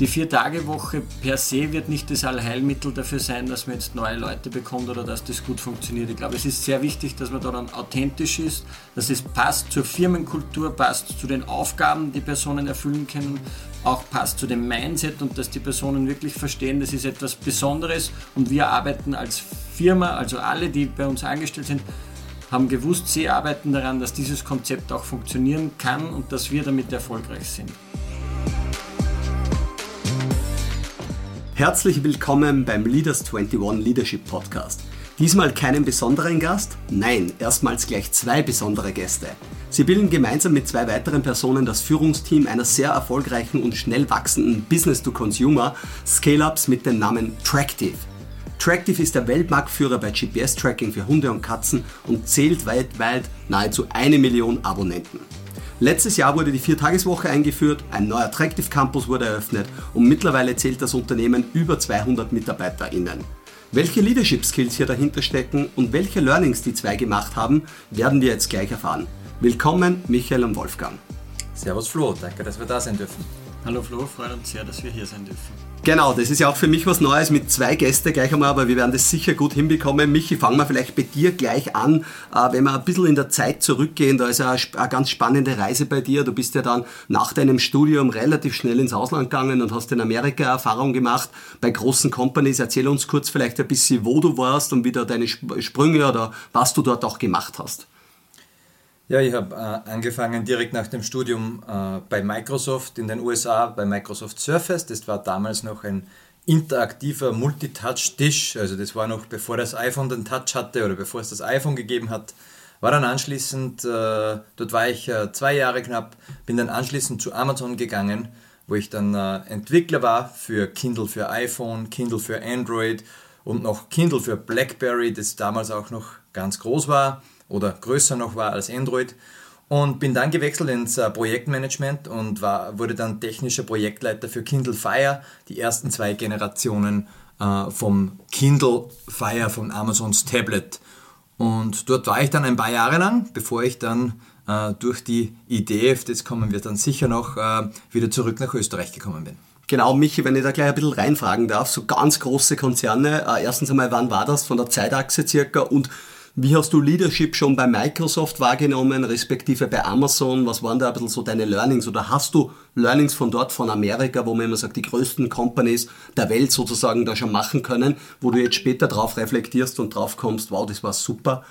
die Vier-Tage-Woche per se wird nicht das Allheilmittel dafür sein, dass man jetzt neue Leute bekommt oder dass das gut funktioniert. Ich glaube, es ist sehr wichtig, dass man da dann authentisch ist, dass es passt zur Firmenkultur, passt zu den Aufgaben, die Personen erfüllen können, auch passt zu dem Mindset und dass die Personen wirklich verstehen, das ist etwas Besonderes und wir arbeiten als Firma, also alle, die bei uns angestellt sind, haben gewusst, sie arbeiten daran, dass dieses Konzept auch funktionieren kann und dass wir damit erfolgreich sind. Herzlich willkommen beim Leaders 21 Leadership Podcast. Diesmal keinen besonderen Gast, nein, erstmals gleich zwei besondere Gäste. Sie bilden gemeinsam mit zwei weiteren Personen das Führungsteam einer sehr erfolgreichen und schnell wachsenden Business-to-Consumer Scale-Ups mit dem Namen Tractive. Tractive ist der Weltmarktführer bei GPS-Tracking für Hunde und Katzen und zählt weltweit nahezu eine Million Abonnenten. Letztes Jahr wurde die Viertageswoche eingeführt, ein neuer Attractive Campus wurde eröffnet und mittlerweile zählt das Unternehmen über 200 MitarbeiterInnen. Welche Leadership Skills hier dahinter stecken und welche Learnings die zwei gemacht haben, werden wir jetzt gleich erfahren. Willkommen, Michael und Wolfgang. Servus Flo, danke, dass wir da sein dürfen. Hallo Flo, freut uns sehr, dass wir hier sein dürfen. Genau, das ist ja auch für mich was Neues mit zwei Gästen gleich einmal, aber wir werden das sicher gut hinbekommen. Michi, fangen wir vielleicht bei dir gleich an. Äh, wenn wir ein bisschen in der Zeit zurückgehen, da ist ja eine ganz spannende Reise bei dir. Du bist ja dann nach deinem Studium relativ schnell ins Ausland gegangen und hast in Amerika Erfahrung gemacht bei großen Companies. Erzähl uns kurz vielleicht ein bisschen, wo du warst und wie da deine Sprünge oder was du dort auch gemacht hast. Ja, ich habe äh, angefangen direkt nach dem Studium äh, bei Microsoft in den USA, bei Microsoft Surface. Das war damals noch ein interaktiver Multitouch-Tisch. Also das war noch bevor das iPhone den Touch hatte oder bevor es das iPhone gegeben hat. War dann anschließend, äh, dort war ich äh, zwei Jahre knapp, bin dann anschließend zu Amazon gegangen, wo ich dann äh, Entwickler war für Kindle für iPhone, Kindle für Android und noch Kindle für BlackBerry, das damals auch noch ganz groß war oder größer noch war als Android. Und bin dann gewechselt ins äh, Projektmanagement und war, wurde dann technischer Projektleiter für Kindle Fire, die ersten zwei Generationen äh, vom Kindle Fire von Amazons Tablet. Und dort war ich dann ein paar Jahre lang, bevor ich dann äh, durch die Idee, das kommen wir dann sicher noch, äh, wieder zurück nach Österreich gekommen bin. Genau, Michi, wenn ich da gleich ein bisschen reinfragen darf, so ganz große Konzerne, äh, erstens einmal, wann war das von der Zeitachse circa und wie hast du Leadership schon bei Microsoft wahrgenommen, respektive bei Amazon? Was waren da ein bisschen so deine Learnings? Oder hast du Learnings von dort, von Amerika, wo man immer sagt, die größten Companies der Welt sozusagen da schon machen können, wo du jetzt später drauf reflektierst und drauf kommst, wow, das war super?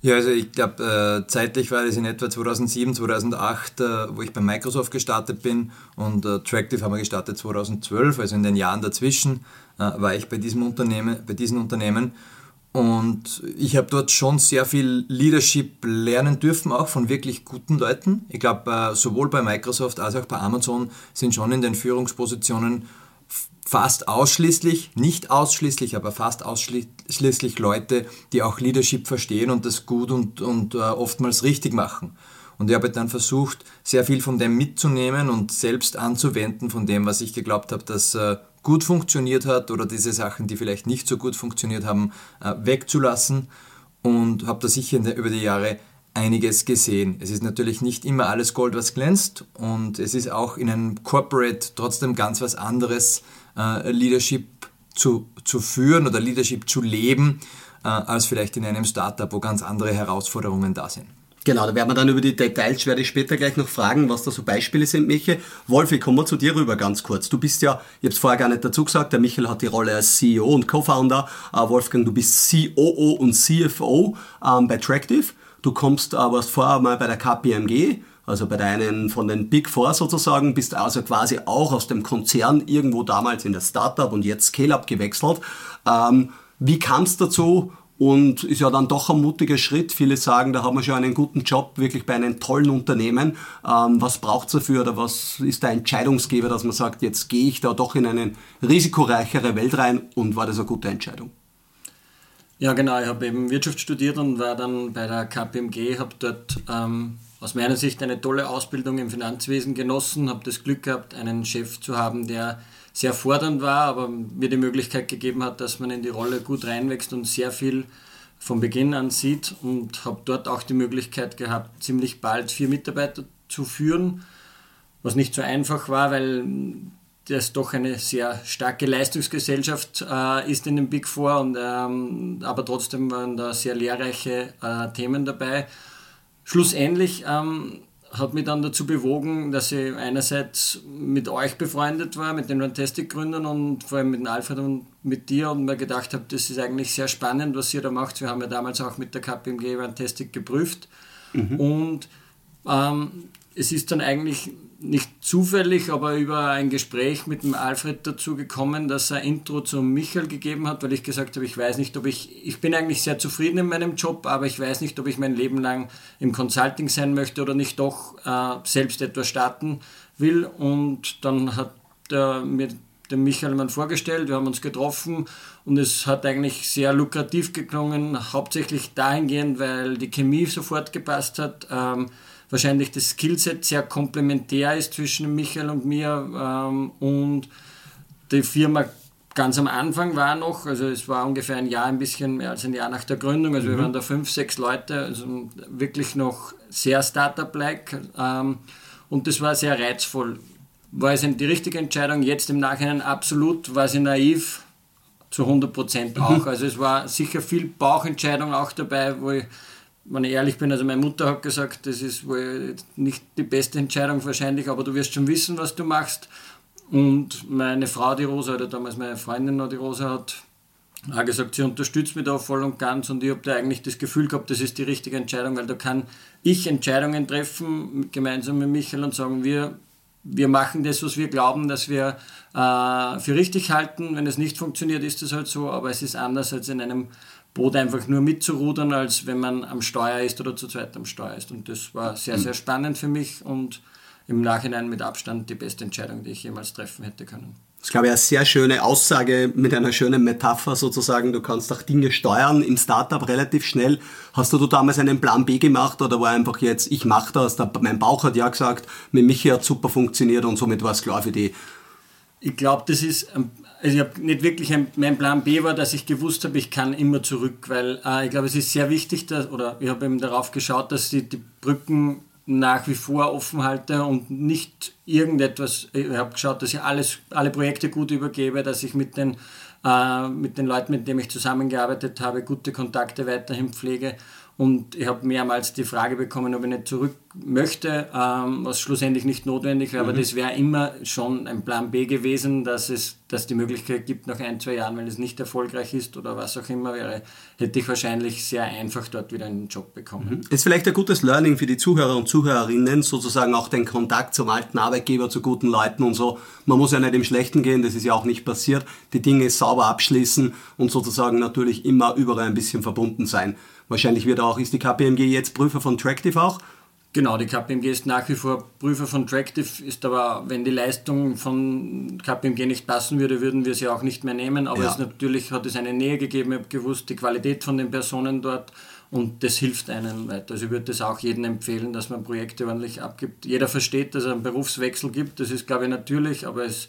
Ja, also ich glaube, äh, zeitlich war das in etwa 2007, 2008, äh, wo ich bei Microsoft gestartet bin und äh, Tractive haben wir gestartet 2012, also in den Jahren dazwischen war ich bei diesem Unternehmen, bei diesen Unternehmen und ich habe dort schon sehr viel Leadership lernen dürfen, auch von wirklich guten Leuten. Ich glaube, äh, sowohl bei Microsoft als auch bei Amazon sind schon in den Führungspositionen fast ausschließlich, nicht ausschließlich, aber fast ausschließlich Leute, die auch Leadership verstehen und das gut und, und uh, oftmals richtig machen. Und ich habe dann versucht, sehr viel von dem mitzunehmen und selbst anzuwenden, von dem, was ich geglaubt habe, dass uh, gut funktioniert hat oder diese Sachen, die vielleicht nicht so gut funktioniert haben, uh, wegzulassen. Und habe da sicher über die Jahre einiges gesehen. Es ist natürlich nicht immer alles Gold, was glänzt und es ist auch in einem Corporate trotzdem ganz was anderes, äh, Leadership zu, zu führen oder Leadership zu leben, äh, als vielleicht in einem Startup, wo ganz andere Herausforderungen da sind. Genau, da werden wir dann über die Details, werde ich später gleich noch fragen, was da so Beispiele sind, Michael. Wolfi, kommen wir zu dir rüber ganz kurz. Du bist ja, ich habe es vorher gar nicht dazu gesagt, der Michael hat die Rolle als CEO und Co-Founder. Äh, Wolfgang, du bist COO und CFO ähm, bei Tractive. Du kommst, äh, warst vorher mal bei der KPMG, also bei deinen von den Big Four sozusagen, bist also quasi auch aus dem Konzern irgendwo damals in der Startup und jetzt Scale-Up gewechselt. Ähm, wie kam es dazu? Und ist ja dann doch ein mutiger Schritt. Viele sagen, da haben wir schon einen guten Job, wirklich bei einem tollen Unternehmen. Ähm, was braucht es dafür oder was ist der Entscheidungsgeber, dass man sagt, jetzt gehe ich da doch in eine risikoreichere Welt rein und war das eine gute Entscheidung? Ja, genau. Ich habe eben Wirtschaft studiert und war dann bei der KPMG, habe dort ähm, aus meiner Sicht eine tolle Ausbildung im Finanzwesen genossen, habe das Glück gehabt, einen Chef zu haben, der sehr fordernd war, aber mir die Möglichkeit gegeben hat, dass man in die Rolle gut reinwächst und sehr viel von Beginn an sieht und habe dort auch die Möglichkeit gehabt, ziemlich bald vier Mitarbeiter zu führen, was nicht so einfach war, weil das doch eine sehr starke Leistungsgesellschaft äh, ist in den Big Four, und, ähm, aber trotzdem waren da sehr lehrreiche äh, Themen dabei. Schlussendlich ähm, hat mich dann dazu bewogen, dass ich einerseits mit euch befreundet war, mit den Fantastic-Gründern und vor allem mit Alfred und mit dir und mir gedacht habe, das ist eigentlich sehr spannend, was ihr da macht. Wir haben ja damals auch mit der KPMG Fantastic geprüft mhm. und ähm, es ist dann eigentlich nicht zufällig, aber über ein Gespräch mit dem Alfred dazu gekommen, dass er Intro zum Michael gegeben hat, weil ich gesagt habe, ich weiß nicht, ob ich, ich bin eigentlich sehr zufrieden in meinem Job, aber ich weiß nicht, ob ich mein Leben lang im Consulting sein möchte oder nicht doch äh, selbst etwas starten will. Und dann hat er mir den Michael mal vorgestellt, wir haben uns getroffen und es hat eigentlich sehr lukrativ geklungen, hauptsächlich dahingehend, weil die Chemie sofort gepasst hat. Ähm, wahrscheinlich das Skillset sehr komplementär ist zwischen Michael und mir ähm, und die Firma ganz am Anfang war noch, also es war ungefähr ein Jahr, ein bisschen mehr als ein Jahr nach der Gründung, also mhm. wir waren da fünf, sechs Leute, also wirklich noch sehr Startup-like ähm, und das war sehr reizvoll. War es die richtige Entscheidung? Jetzt im Nachhinein absolut, war sie naiv, zu 100 Prozent auch. Mhm. Also es war sicher viel Bauchentscheidung auch dabei, wo ich wenn ich ehrlich bin, also meine Mutter hat gesagt, das ist wohl nicht die beste Entscheidung wahrscheinlich, aber du wirst schon wissen, was du machst. Und meine Frau, die Rosa, oder damals meine Freundin die Rosa, hat auch gesagt, sie unterstützt mich da voll und ganz und ich habe da eigentlich das Gefühl gehabt, das ist die richtige Entscheidung, weil da kann ich Entscheidungen treffen, gemeinsam mit Michael und sagen, wir, wir machen das, was wir glauben, dass wir äh, für richtig halten. Wenn es nicht funktioniert, ist das halt so, aber es ist anders als in einem Boot einfach nur mitzurudern, als wenn man am Steuer ist oder zu zweit am Steuer ist. Und das war sehr, sehr spannend für mich und im Nachhinein mit Abstand die beste Entscheidung, die ich jemals treffen hätte können. Das ist, glaube ich, eine sehr schöne Aussage mit einer schönen Metapher sozusagen. Du kannst auch Dinge steuern im Startup relativ schnell. Hast du damals einen Plan B gemacht oder war einfach jetzt, ich mache das, mein Bauch hat ja gesagt, mit Michi hat super funktioniert und somit war es klar für die? Ich glaube, das ist also ich habe nicht wirklich ein, mein Plan B war, dass ich gewusst habe, ich kann immer zurück, weil äh, ich glaube, es ist sehr wichtig, dass, oder ich habe eben darauf geschaut, dass ich die Brücken nach wie vor offen halte und nicht irgendetwas, ich habe geschaut, dass ich alles, alle Projekte gut übergebe, dass ich mit den, äh, mit den Leuten, mit denen ich zusammengearbeitet habe, gute Kontakte weiterhin pflege und ich habe mehrmals die Frage bekommen, ob ich nicht zurück möchte, ähm, was schlussendlich nicht notwendig wäre. Mhm. Aber das wäre immer schon ein Plan B gewesen, dass es dass die Möglichkeit gibt, nach ein, zwei Jahren, wenn es nicht erfolgreich ist oder was auch immer wäre, hätte ich wahrscheinlich sehr einfach dort wieder einen Job bekommen. Mhm. Ist vielleicht ein gutes Learning für die Zuhörer und Zuhörerinnen, sozusagen auch den Kontakt zum alten Arbeitgeber, zu guten Leuten und so. Man muss ja nicht im Schlechten gehen, das ist ja auch nicht passiert. Die Dinge sauber abschließen und sozusagen natürlich immer überall ein bisschen verbunden sein. Wahrscheinlich wird auch, ist die KPMG jetzt Prüfer von Tractive auch? Genau, die KPMG ist nach wie vor Prüfer von Tractive, ist aber, wenn die Leistung von KPMG nicht passen würde, würden wir sie auch nicht mehr nehmen. Aber ja. es natürlich hat es eine Nähe gegeben, ich habe gewusst, die Qualität von den Personen dort und das hilft einem weiter. Also ich würde das auch jedem empfehlen, dass man Projekte ordentlich abgibt. Jeder versteht, dass es einen Berufswechsel gibt, das ist, glaube ich, natürlich, aber es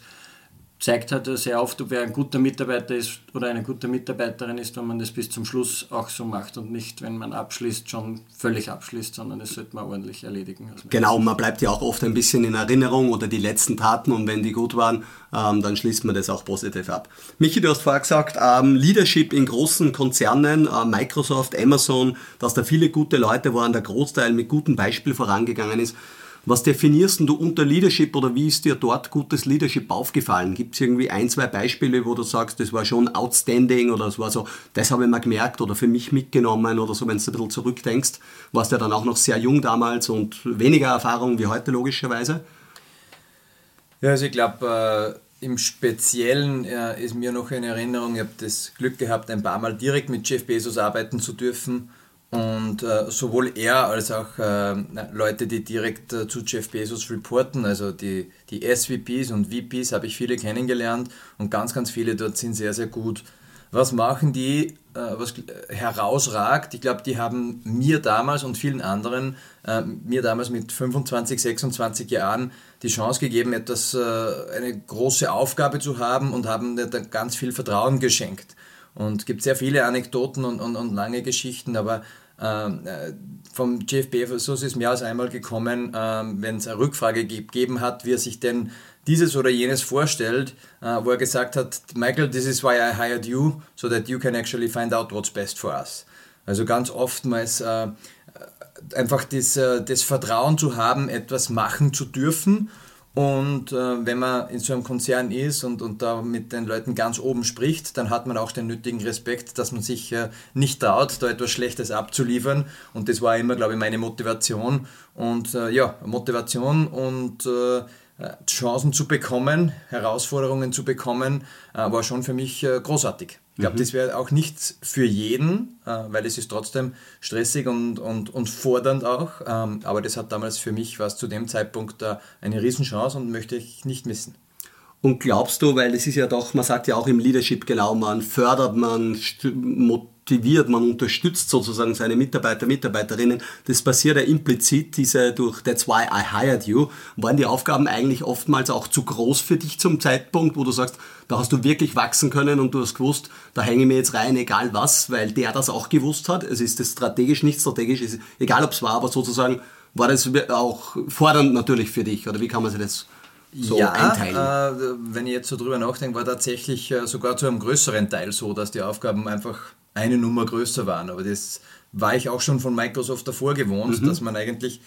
zeigt halt sehr oft, ob er ein guter Mitarbeiter ist oder eine gute Mitarbeiterin ist, wenn man das bis zum Schluss auch so macht und nicht, wenn man abschließt, schon völlig abschließt, sondern das sollte man ordentlich erledigen. Genau, man bleibt ja auch oft ein bisschen in Erinnerung oder die letzten Taten und wenn die gut waren, ähm, dann schließt man das auch positiv ab. Michi, du hast vorher gesagt, ähm, Leadership in großen Konzernen, äh, Microsoft, Amazon, dass da viele gute Leute waren, der Großteil mit gutem Beispiel vorangegangen ist. Was definierst du unter Leadership oder wie ist dir dort gutes Leadership aufgefallen? Gibt es irgendwie ein, zwei Beispiele, wo du sagst, das war schon outstanding oder es war so, das habe ich mal gemerkt oder für mich mitgenommen oder so, wenn du ein bisschen zurückdenkst, warst du ja dann auch noch sehr jung damals und weniger Erfahrung wie heute logischerweise? Ja, also ich glaube, äh, im Speziellen äh, ist mir noch in Erinnerung, ich habe das Glück gehabt, ein paar Mal direkt mit Jeff Bezos arbeiten zu dürfen und äh, sowohl er als auch äh, Leute, die direkt äh, zu Jeff Bezos reporten, also die, die SVPs und VPs, habe ich viele kennengelernt und ganz, ganz viele dort sind sehr, sehr gut. Was machen die, äh, was herausragt? Ich glaube, die haben mir damals und vielen anderen, äh, mir damals mit 25, 26 Jahren, die Chance gegeben, etwas, äh, eine große Aufgabe zu haben und haben mir dann ganz viel Vertrauen geschenkt. Und es gibt sehr viele Anekdoten und, und, und lange Geschichten, aber äh, vom GFB, so ist es mehr als einmal gekommen, ähm, wenn es eine Rückfrage gegeben hat, wie er sich denn dieses oder jenes vorstellt, äh, wo er gesagt hat, Michael, this is why I hired you, so that you can actually find out what's best for us. Also ganz oftmals äh, einfach das, äh, das Vertrauen zu haben, etwas machen zu dürfen und äh, wenn man in so einem Konzern ist und, und da mit den Leuten ganz oben spricht, dann hat man auch den nötigen Respekt, dass man sich äh, nicht traut, da etwas Schlechtes abzuliefern. Und das war immer, glaube ich, meine Motivation. Und äh, ja, Motivation und äh, Chancen zu bekommen, Herausforderungen zu bekommen, äh, war schon für mich äh, großartig. Ich glaube, mhm. das wäre auch nichts für jeden, äh, weil es ist trotzdem stressig und, und, und fordernd auch. Ähm, aber das hat damals für mich, was zu dem Zeitpunkt eine Riesenchance und möchte ich nicht missen. Und glaubst du, weil es ist ja doch, man sagt ja auch im Leadership genau, man fördert, man motiviert, man unterstützt sozusagen seine Mitarbeiter, Mitarbeiterinnen. Das passiert ja implizit, diese durch That's why I hired you. Waren die Aufgaben eigentlich oftmals auch zu groß für dich zum Zeitpunkt, wo du sagst, da hast du wirklich wachsen können und du hast gewusst, da hänge ich mir jetzt rein, egal was, weil der das auch gewusst hat. Es ist das strategisch, nicht strategisch, egal ob es war, aber sozusagen war das auch fordernd natürlich für dich, oder wie kann man sich das so ja, einteilen? Äh, wenn ich jetzt so drüber nachdenke, war tatsächlich äh, sogar zu einem größeren Teil so, dass die Aufgaben einfach eine Nummer größer waren. Aber das war ich auch schon von Microsoft davor gewohnt, mhm. dass man eigentlich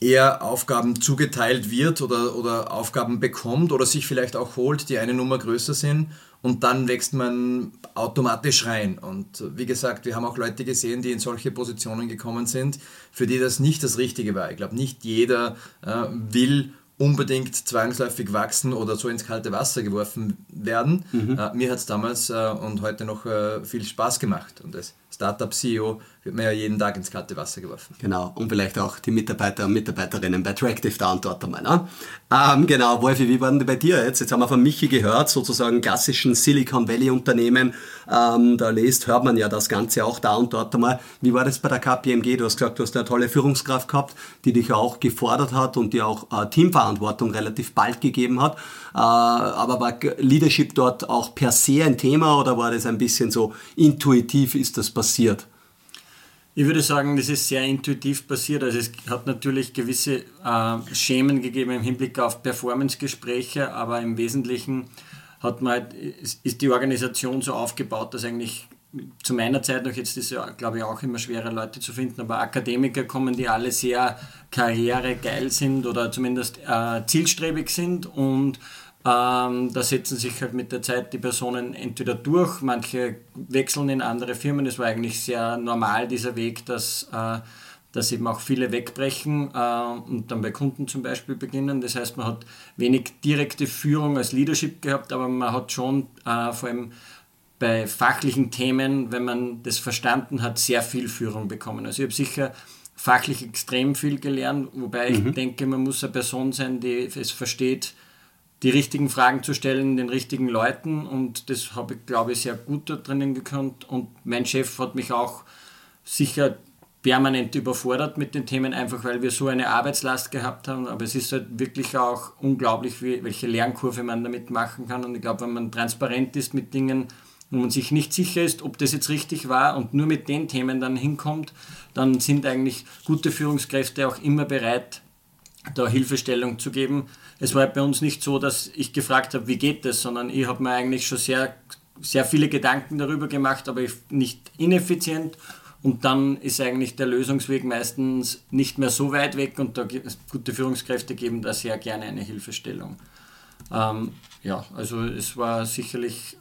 eher Aufgaben zugeteilt wird oder, oder Aufgaben bekommt oder sich vielleicht auch holt, die eine Nummer größer sind und dann wächst man automatisch rein. Und wie gesagt, wir haben auch Leute gesehen, die in solche Positionen gekommen sind, für die das nicht das Richtige war. Ich glaube, nicht jeder äh, will unbedingt zwangsläufig wachsen oder so ins kalte Wasser geworfen werden. Mhm. Äh, mir hat es damals äh, und heute noch äh, viel Spaß gemacht. Und als Startup-CEO wird man ja jeden Tag ins kalte Wasser geworfen. Genau, und vielleicht auch die Mitarbeiter und Mitarbeiterinnen bei Tractive da und dort einmal. Ne? Ähm, genau, Wolfi, wie war denn bei dir jetzt? Jetzt haben wir von Michi gehört, sozusagen klassischen Silicon Valley-Unternehmen. Ähm, da lest, hört man ja das Ganze auch da und dort einmal. Wie war das bei der KPMG? Du hast gesagt, du hast eine tolle Führungskraft gehabt, die dich auch gefordert hat und dir auch äh, Teamverantwortung relativ bald gegeben hat. Äh, aber war Leadership dort auch per se ein Thema oder war das ein bisschen so intuitiv ist das passiert? Ich würde sagen, das ist sehr intuitiv passiert. Also es hat natürlich gewisse äh, Schemen gegeben im Hinblick auf Performance-Gespräche, aber im Wesentlichen hat man halt, ist die Organisation so aufgebaut, dass eigentlich zu meiner Zeit noch, jetzt ist ja, glaube ich, auch immer schwerer, Leute zu finden, aber Akademiker kommen, die alle sehr karrieregeil sind oder zumindest äh, zielstrebig sind und ähm, da setzen sich halt mit der Zeit die Personen entweder durch, manche wechseln in andere Firmen. Es war eigentlich sehr normal dieser Weg, dass, äh, dass eben auch viele wegbrechen äh, und dann bei Kunden zum Beispiel beginnen. Das heißt, man hat wenig direkte Führung als Leadership gehabt, aber man hat schon äh, vor allem bei fachlichen Themen, wenn man das verstanden hat, sehr viel Führung bekommen. Also ich habe sicher fachlich extrem viel gelernt, wobei mhm. ich denke, man muss eine Person sein, die es versteht, die richtigen Fragen zu stellen, den richtigen Leuten und das habe ich, glaube ich, sehr gut da drinnen gekonnt und mein Chef hat mich auch sicher permanent überfordert mit den Themen, einfach weil wir so eine Arbeitslast gehabt haben, aber es ist halt wirklich auch unglaublich, wie, welche Lernkurve man damit machen kann und ich glaube, wenn man transparent ist mit Dingen, wo man sich nicht sicher ist, ob das jetzt richtig war und nur mit den Themen dann hinkommt, dann sind eigentlich gute Führungskräfte auch immer bereit, da Hilfestellung zu geben. Es war bei uns nicht so, dass ich gefragt habe, wie geht das, sondern ich habe mir eigentlich schon sehr, sehr viele Gedanken darüber gemacht, aber nicht ineffizient. Und dann ist eigentlich der Lösungsweg meistens nicht mehr so weit weg und da gute Führungskräfte geben da sehr gerne eine Hilfestellung. Ähm, ja, also es war sicherlich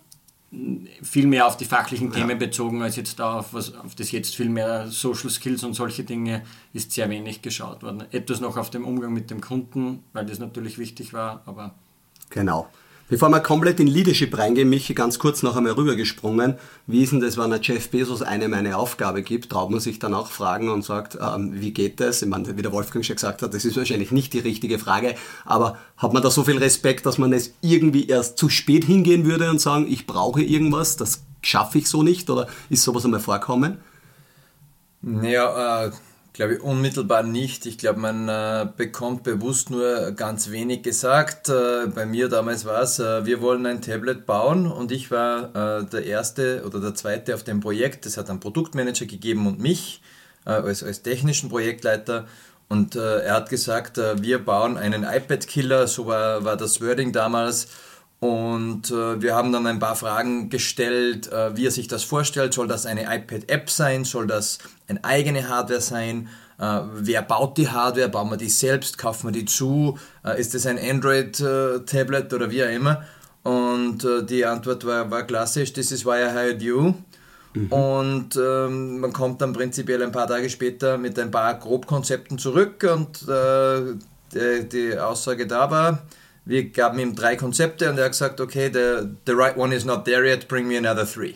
viel mehr auf die fachlichen Themen ja. bezogen, als jetzt auf, was, auf das jetzt viel mehr Social Skills und solche Dinge ist sehr wenig geschaut worden. Etwas noch auf dem Umgang mit dem Kunden, weil das natürlich wichtig war, aber. Genau. Bevor wir komplett in Leadership reingehen, Michi, ganz kurz noch einmal rübergesprungen. Wie ist denn das, wenn der Jeff Bezos eine meine Aufgabe gibt? Traut man sich dann auch fragen und sagt, ähm, wie geht das? Ich meine, wie der Wolfgang schon gesagt hat, das ist wahrscheinlich nicht die richtige Frage, aber hat man da so viel Respekt, dass man es irgendwie erst zu spät hingehen würde und sagen, ich brauche irgendwas, das schaffe ich so nicht? Oder ist sowas einmal vorkommen? Ja, äh, glaube ich, unmittelbar nicht. Ich glaube, man äh, bekommt bewusst nur ganz wenig gesagt. Äh, bei mir damals war es, äh, wir wollen ein Tablet bauen und ich war äh, der Erste oder der Zweite auf dem Projekt. Es hat einen Produktmanager gegeben und mich. äh, als, als technischen Projektleiter. Und äh, er hat gesagt, wir bauen einen iPad-Killer, so war, war das Wording damals. Und äh, wir haben dann ein paar Fragen gestellt, äh, wie er sich das vorstellt. Soll das eine iPad-App sein? Soll das eine eigene Hardware sein? Äh, wer baut die Hardware? Bauen wir die selbst? Kaufen wir die zu? Äh, ist das ein Android-Tablet oder wie auch immer? Und äh, die Antwort war, war klassisch, this is why I hired you. Mhm. Und ähm, man kommt dann prinzipiell ein paar Tage später mit ein paar Grobkonzepten zurück und äh, die, die, Aussage da war, wir gaben ihm drei Konzepte und er hat gesagt, okay, the, the right one is not there yet, bring me another three.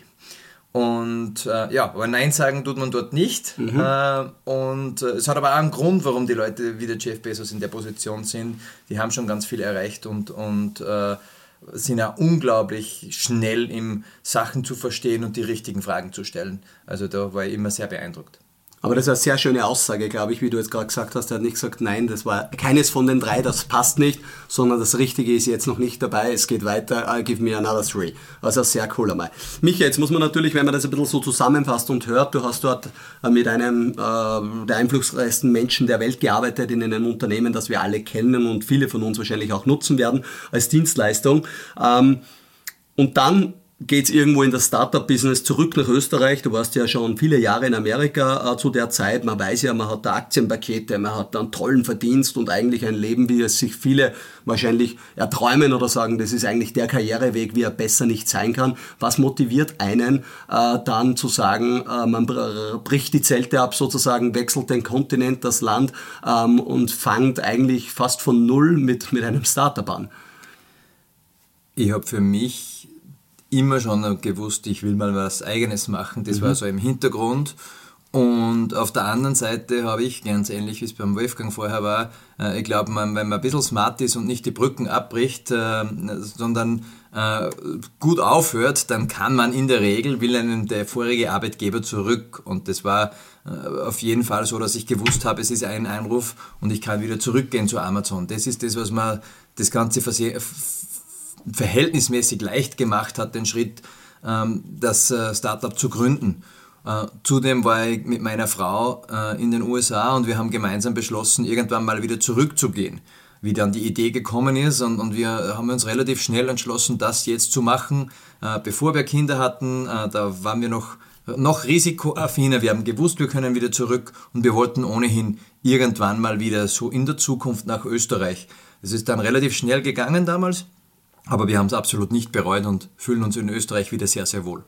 Und äh, ja, aber Nein sagen tut man dort nicht. Mhm. Äh, und äh, es hat aber auch einen Grund, warum die Leute wie der Jeff Bezos in der Position sind. Die haben schon ganz viel erreicht und, und äh, sind ja unglaublich schnell im Sachen zu verstehen und die richtigen Fragen zu stellen. Also da war ich immer sehr beeindruckt. Aber das ist eine sehr schöne Aussage, glaube ich, wie du jetzt gerade gesagt hast. Er hat nicht gesagt, nein, das war keines von den drei, das passt nicht, sondern das Richtige ist jetzt noch nicht dabei, es geht weiter, I'll give me another three. Also sehr cool einmal. Micha, jetzt muss man natürlich, wenn man das ein bisschen so zusammenfasst und hört, du hast dort äh, mit einem äh, der einflussreichsten Menschen der Welt gearbeitet in einem Unternehmen, das wir alle kennen und viele von uns wahrscheinlich auch nutzen werden als Dienstleistung. Ähm, und dann geht es irgendwo in das Startup-Business zurück nach Österreich. Du warst ja schon viele Jahre in Amerika äh, zu der Zeit. Man weiß ja, man hat da Aktienpakete, man hat einen tollen Verdienst und eigentlich ein Leben, wie es sich viele wahrscheinlich erträumen oder sagen, das ist eigentlich der Karriereweg, wie er besser nicht sein kann. Was motiviert einen äh, dann zu sagen, äh, man bricht die Zelte ab sozusagen, wechselt den Kontinent, das Land ähm, und fängt eigentlich fast von Null mit, mit einem Startup an? Ich habe für mich immer schon gewusst, ich will mal was Eigenes machen. Das mhm. war so im Hintergrund. Und auf der anderen Seite habe ich, ganz ähnlich wie es beim Wolfgang vorher war, äh, ich glaube, wenn man ein bisschen smart ist und nicht die Brücken abbricht, äh, sondern äh, gut aufhört, dann kann man in der Regel, will einen der vorige Arbeitgeber zurück. Und das war auf jeden Fall so, dass ich gewusst habe, es ist ein Einruf und ich kann wieder zurückgehen zu Amazon. Das ist das, was man das Ganze verhältnismäßig leicht gemacht hat, den Schritt, ähm, das äh, Startup zu gründen. Äh, zudem war ich mit meiner Frau äh, in den USA und wir haben gemeinsam beschlossen, irgendwann mal wieder zurückzugehen. Wie dann die Idee gekommen ist und, wir haben uns relativ schnell entschlossen, das jetzt zu machen, bevor wir Kinder hatten. Da waren wir noch noch risikoaffiner. Wir haben gewusst, wir können wieder zurück und wir wollten ohnehin irgendwann mal wieder so in der Zukunft nach Österreich. Es ist dann relativ schnell gegangen damals. Aber wir haben es absolut nicht bereut und fühlen uns in Österreich wieder sehr, sehr wohl.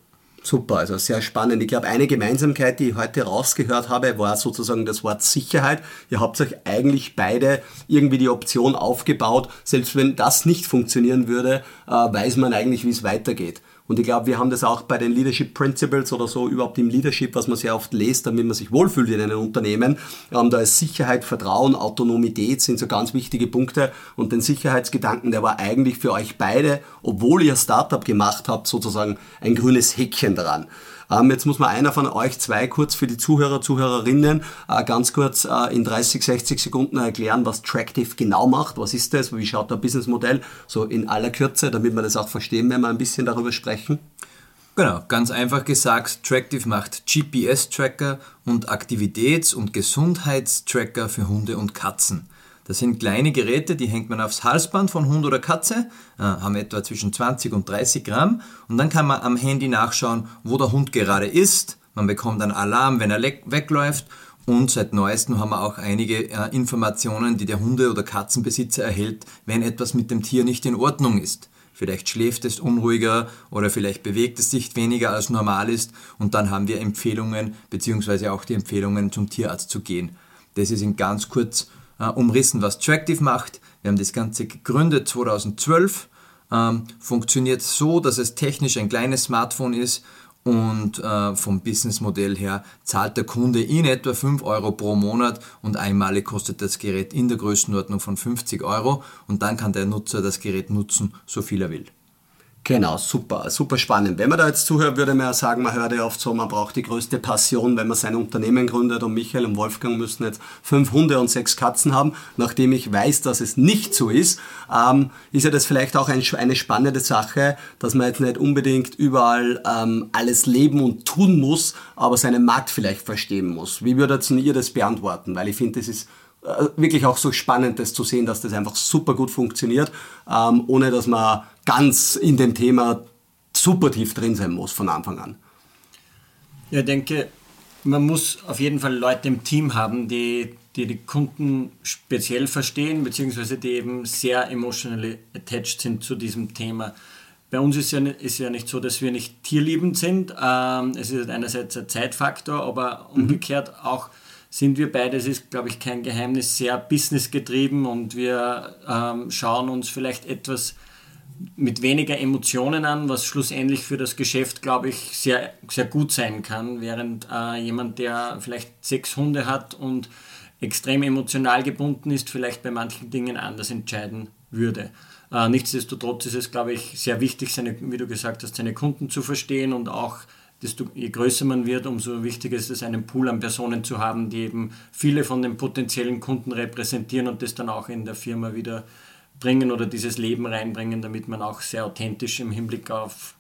Super, also sehr spannend. Ich glaube, eine Gemeinsamkeit, die ich heute rausgehört habe, war sozusagen das Wort Sicherheit. Ihr habt euch eigentlich beide irgendwie die Option aufgebaut. Selbst wenn das nicht funktionieren würde, äh, weiß man eigentlich, wie es weitergeht. Und ich glaube, wir haben das auch bei den Leadership Principles oder so überhaupt im Leadership, was man sehr oft liest, damit man sich wohlfühlt in einem Unternehmen. Ähm, da ist Sicherheit, Vertrauen, Autonomität sind so ganz wichtige Punkte. Und den Sicherheitsgedanken, der war eigentlich für euch beide, obwohl ihr Startup gemacht habt, sozusagen ein grünes Häkchen dran. Ähm, jetzt muss mal einer von euch zwei kurz für die Zuhörer, Zuhörerinnen äh, ganz kurz äh, in 30, 60 Sekunden erklären, was Tractive genau macht. Was ist das? Wie schaut der Businessmodell? So in aller Kürze, damit wir das auch verstehen, wenn wir ein bisschen darüber sprechen. Genau, ganz einfach gesagt, Tractive macht GPS-Tracker und Aktivitäts- und Gesundheitstracker für Hunde und Katzen. Das sind kleine Geräte, die hängt man aufs Halsband von Hund oder Katze, äh, haben etwa zwischen 20 und 30 Gramm und dann kann man am Handy nachschauen, wo der Hund gerade ist. Man bekommt einen Alarm, wenn er wegläuft und seit neuestem haben wir auch einige äh, Informationen, die der Hunde- oder Katzenbesitzer erhält, wenn etwas mit dem Tier nicht in Ordnung ist. Vielleicht schläft es unruhiger oder vielleicht bewegt es sich weniger als normal ist und dann haben wir Empfehlungen bzw. auch die Empfehlungen zum Tierarzt zu gehen. Das ist in ganz kurz äh, umrissen, was Tractive macht. Wir haben das Ganze gegründet 2012. Ähm, funktioniert so, dass es technisch ein kleines Smartphone ist und äh, vom Businessmodell her zahlt der Kunde in etwa 5 Euro pro Monat und einmalig kostet das Gerät in der Größenordnung von 50 Euro und dann kann der Nutzer das Gerät nutzen, so viel er will. Genau, super, super spannend. Wenn man da jetzt zuhört, würde man ja sagen, man hört ja oft so, man braucht die größte Passion, wenn man sein Unternehmen gründet und Michael und Wolfgang müssen jetzt fünf Hunde und sechs Katzen haben. Nachdem ich weiß, dass es nicht so ist, ähm, ist ja das vielleicht auch ein, eine spannende Sache, dass man jetzt nicht unbedingt überall ähm, alles leben und tun muss, aber seinen Markt vielleicht verstehen muss. Wie würdet ihr das beantworten? Weil ich finde, das ist wirklich auch so spannend, das zu sehen, dass das einfach super gut funktioniert, ähm, ohne dass man ganz in dem Thema super tief drin sein muss von Anfang an. Ja, ich denke, man muss auf jeden Fall Leute im Team haben, die die, die Kunden speziell verstehen, beziehungsweise die eben sehr emotionally attached sind zu diesem Thema. Bei uns ist ja, ist ja nicht so, dass wir nicht tierliebend sind. Ähm, es ist einerseits ein Zeitfaktor, aber mhm. umgekehrt auch sind wir beide, das ist glaube ich kein Geheimnis, sehr businessgetrieben und wir ähm, schauen uns vielleicht etwas mit weniger Emotionen an, was schlussendlich für das Geschäft, glaube ich, sehr, sehr gut sein kann, während äh, jemand, der vielleicht sechs Hunde hat und extrem emotional gebunden ist, vielleicht bei manchen Dingen anders entscheiden würde. Äh, nichtsdestotrotz ist es, glaube ich, sehr wichtig, seine, wie du gesagt hast, seine Kunden zu verstehen und auch desto je größer man wird, umso wichtiger ist es, einen Pool an Personen zu haben, die eben viele von den potenziellen Kunden repräsentieren und das dann auch in der Firma wieder bringen oder dieses Leben reinbringen, damit man auch sehr authentisch im Hinblick auf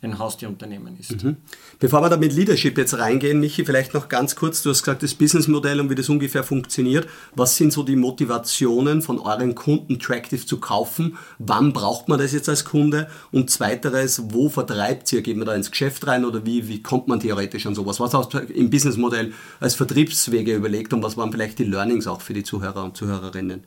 ein Haustierunternehmen ist. Mhm. Bevor wir da mit Leadership jetzt reingehen, Michi, vielleicht noch ganz kurz, du hast gesagt, das Businessmodell und wie das ungefähr funktioniert. Was sind so die Motivationen von euren Kunden, Tractive zu kaufen? Wann braucht man das jetzt als Kunde? Und zweiteres, wo vertreibt ihr? Geht man da ins Geschäft rein oder wie, wie kommt man theoretisch an sowas? Was hast du im Businessmodell als Vertriebswege überlegt und was waren vielleicht die Learnings auch für die Zuhörer und Zuhörerinnen?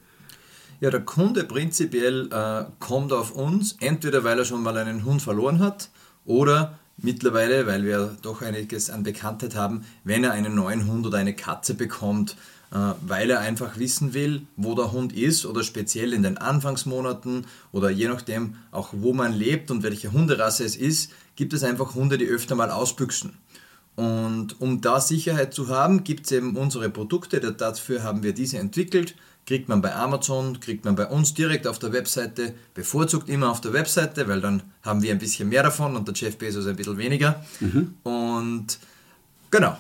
Ja, der Kunde prinzipiell äh, kommt auf uns, entweder weil er schon mal einen Hund verloren hat, oder mittlerweile, weil wir doch einiges an Bekanntheit haben, wenn er einen neuen Hund oder eine Katze bekommt, äh, weil er einfach wissen will, wo der Hund ist oder speziell in den Anfangsmonaten oder je nachdem auch wo man lebt und welche Hunderasse es ist, gibt es einfach Hunde, die öfter mal ausbüchsen. Und um da Sicherheit zu haben, gibt es eben unsere Produkte, dafür haben wir diese entwickelt kriegt man bei Amazon, kriegt man bei uns direkt auf der Webseite, bevorzugt immer auf der Webseite, weil dann haben wir ein bisschen mehr davon und der Jeff Bezos ein bisschen weniger. Mhm. Und genau.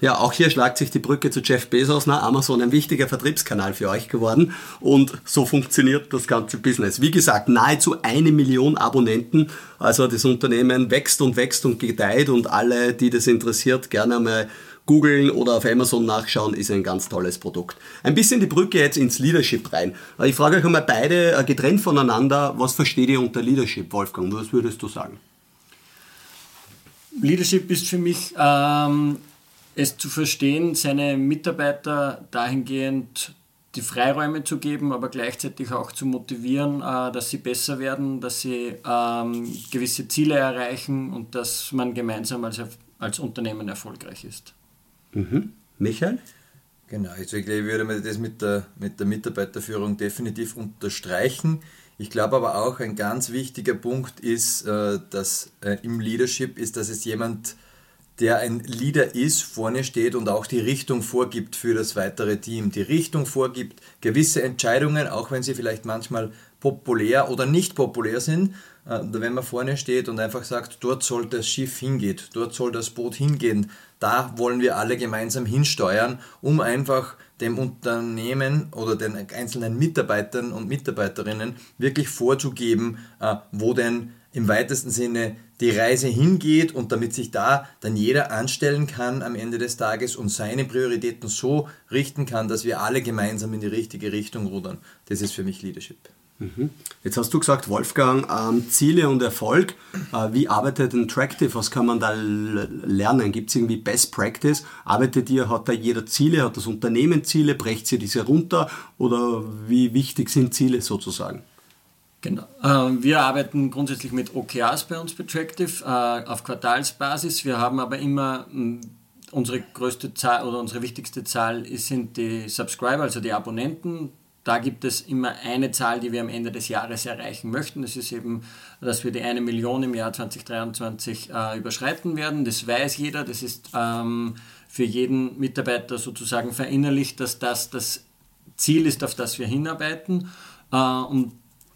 Ja, auch hier schlagt sich die Brücke zu Jeff Bezos. Na, Amazon ein wichtiger Vertriebskanal für euch geworden. Und so funktioniert das ganze Business. Wie gesagt, nahezu eine Million Abonnenten. Also das Unternehmen wächst und wächst und gedeiht und alle, die das interessiert, gerne mal googeln oder auf Amazon nachschauen, ist ein ganz tolles Produkt. Ein bisschen die Brücke jetzt ins Leadership rein. Ich frage euch einmal beide äh, getrennt voneinander, was versteht ihr unter Leadership, Wolfgang? Was würdest du sagen? Leadership ist für mich ähm, es zu verstehen, seine Mitarbeiter dahingehend die Freiräume zu geben, aber gleichzeitig auch zu motivieren, äh, dass sie besser werden, dass sie ähm, gewisse Ziele erreichen und dass man gemeinsam als Unternehmen erfolgreich ist. Mhm. Michael? Genau, also ich glaube, ich würde das mit der, mit der Mitarbeiterführung definitiv unterstreichen. Ich glaube aber auch, ein ganz wichtiger Punkt ist, äh, dass äh, im Leadership ist, dass es jemand, der ein Leader ist, vorne steht und auch die Richtung vorgibt für das weitere Team. Die Richtung vorgibt, gewisse Entscheidungen, auch wenn sie vielleicht manchmal populär oder nicht populär sind, äh, wenn man vorne steht und einfach sagt, dort soll das Schiff hingehen, dort soll das Boot hingehen, da wollen wir alle gemeinsam hinsteuern, um einfach dem Unternehmen oder den einzelnen Mitarbeitern und Mitarbeiterinnen wirklich vorzugeben, äh, wo denn im weitesten Sinne die Reise hingeht und damit sich da dann jeder anstellen kann am Ende des Tages und seine Prioritäten so richten kann, dass wir alle gemeinsam in die richtige Richtung rudern. Das ist für mich Leadership. Jetzt hast du gesagt, Wolfgang, ähm, Ziele und Erfolg. Äh, wie arbeitet ein Tractive? Was kann man da lernen? Gibt es irgendwie Best Practice? Arbeitet ihr, hat da jeder Ziele? Hat das Unternehmen Ziele? Brecht ihr diese runter? Oder wie wichtig sind Ziele sozusagen? Genau. Ähm, wir arbeiten grundsätzlich mit OKRs bei uns bei Tractive äh, auf Quartalsbasis. Wir haben aber immer unsere größte Zahl oder unsere wichtigste Zahl sind die Subscriber, also die Abonnenten. Da gibt es immer eine Zahl, die wir am Ende des Jahres erreichen möchten. Das ist eben, dass wir die eine Million im Jahr 2023 äh, überschreiten werden. Das weiß jeder. Das ist ähm, für jeden Mitarbeiter sozusagen verinnerlicht, dass das das Ziel ist, auf das wir hinarbeiten. Äh, und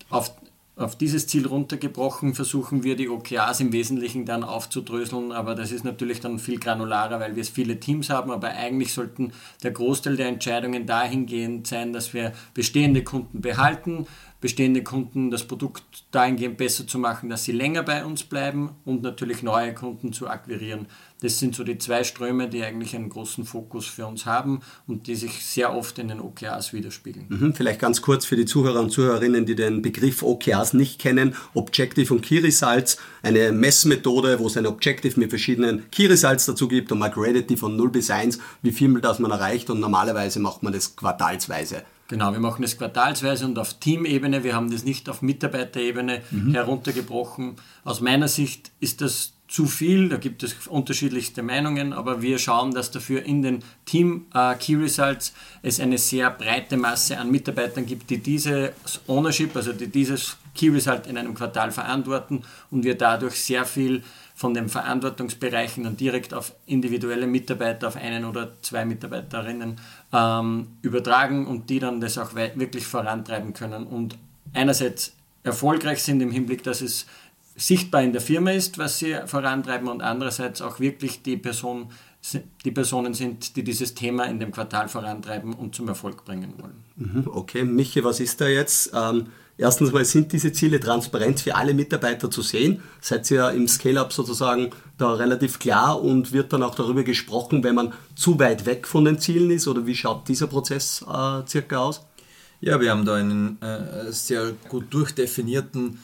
auf, auf dieses Ziel runtergebrochen versuchen wir die OKRs im Wesentlichen dann aufzudröseln, aber das ist natürlich dann viel granularer, weil wir viele Teams haben, aber eigentlich sollten der Großteil der Entscheidungen dahingehend sein, dass wir bestehende Kunden behalten, bestehende Kunden das Produkt dahingehend besser zu machen, dass sie länger bei uns bleiben und natürlich neue Kunden zu akquirieren. Das sind so die zwei Ströme, die eigentlich einen großen Fokus für uns haben und die sich sehr oft in den OKRs widerspiegeln. Mhm, vielleicht ganz kurz für die Zuhörer und Zuhörerinnen, die den Begriff OKRs nicht kennen. Objective und Key Results, eine Messmethode, wo es ein Objective mit verschiedenen Key Results dazu gibt und mal Creditive von 0 bis 1, wie viel das man erreicht und normalerweise macht man das quartalsweise. Genau, wir machen das quartalsweise und auf Teamebene. Wir haben das nicht auf Mitarbeiterebene mhm. heruntergebrochen. Aus meiner Sicht ist das zu viel, da gibt es unterschiedlichste Meinungen, aber wir schauen, dass dafür in den Team äh, Key Results es eine sehr breite Masse an Mitarbeitern gibt, die dieses Ownership, also die dieses Key Result in einem Quartal verantworten und wir dadurch sehr viel von den Verantwortungsbereichen dann direkt auf individuelle Mitarbeiter, auf einen oder zwei Mitarbeiterinnen ähm, übertragen und die dann das auch wirklich vorantreiben können. Und einerseits erfolgreich sind im Hinblick, dass es sichtbar in der Firma ist, was sie vorantreiben und andererseits auch wirklich die, Person, die Personen sind, die dieses Thema in dem Quartal vorantreiben und zum Erfolg bringen wollen. Mhm, okay, Michi, was ist da jetzt? Ähm Erstens mal sind diese Ziele transparent für alle Mitarbeiter zu sehen. Seid ihr im Scale-Up sozusagen da relativ klar und wird dann auch darüber gesprochen, wenn man zu weit weg von den Zielen ist oder wie schaut dieser Prozess äh, circa aus? Ja, wir haben da einen äh, sehr gut durchdefinierten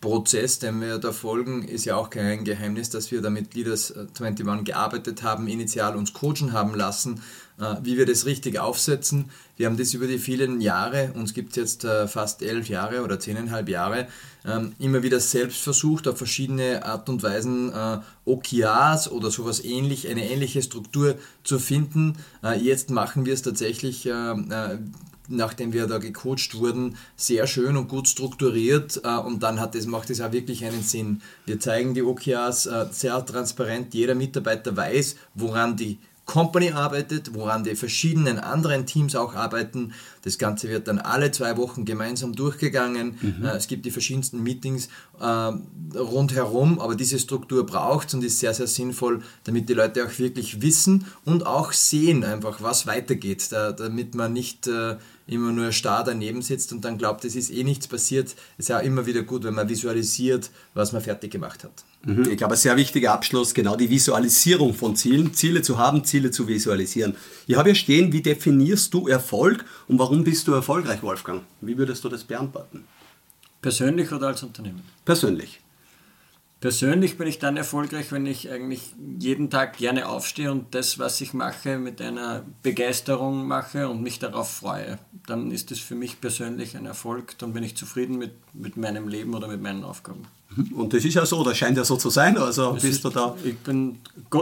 Prozess, den wir da folgen, ist ja auch kein Geheimnis, dass wir da mit Leaders 21 äh, gearbeitet haben, initial uns coachen haben lassen, äh, wie wir das richtig aufsetzen. Wir haben das über die vielen Jahre, uns gibt es jetzt äh, fast elf Jahre oder zehneinhalb Jahre, ähm, immer wieder selbst versucht, auf verschiedene Art und Weisen OKRs oder sowas ähnlich, eine ähnliche Struktur zu finden. Jetzt machen wir es tatsächlich nachdem wir da gecoacht wurden, sehr schön und gut strukturiert äh, und dann hat das, macht es auch wirklich einen Sinn. Wir zeigen die OKRs äh, sehr transparent, jeder Mitarbeiter weiß, woran die Company arbeitet, woran die verschiedenen anderen Teams auch arbeiten. Das Ganze wird dann alle zwei Wochen gemeinsam durchgegangen. Mhm. Äh, es gibt die verschiedensten Meetings äh, rundherum, aber diese Struktur braucht es und ist sehr, sehr sinnvoll, damit die Leute auch wirklich wissen und auch sehen einfach, was weitergeht, da, damit man nicht äh, immer nur starr daneben sitzt und dann glaubt, es ist eh nichts passiert. Es ist ja immer wieder gut, wenn man visualisiert, was man fertig gemacht hat. Mhm. Ich glaube, ein sehr wichtiger Abschluss, genau die Visualisierung von Zielen, Ziele zu haben, Ziele zu visualisieren. Ich habe ja stehen, wie definierst du Erfolg und warum bist du erfolgreich, Wolfgang? Wie würdest du das beantworten? Persönlich oder als Unternehmen? Persönlich. Persönlich bin ich dann erfolgreich, wenn ich eigentlich jeden Tag gerne aufstehe und das, was ich mache, mit einer Begeisterung mache und mich darauf freue. Dann ist es für mich persönlich ein Erfolg, dann bin ich zufrieden mit, mit meinem Leben oder mit meinen Aufgaben. Und das ist ja so, das scheint ja so zu sein. Also das bist ist, du da. Ich, bin,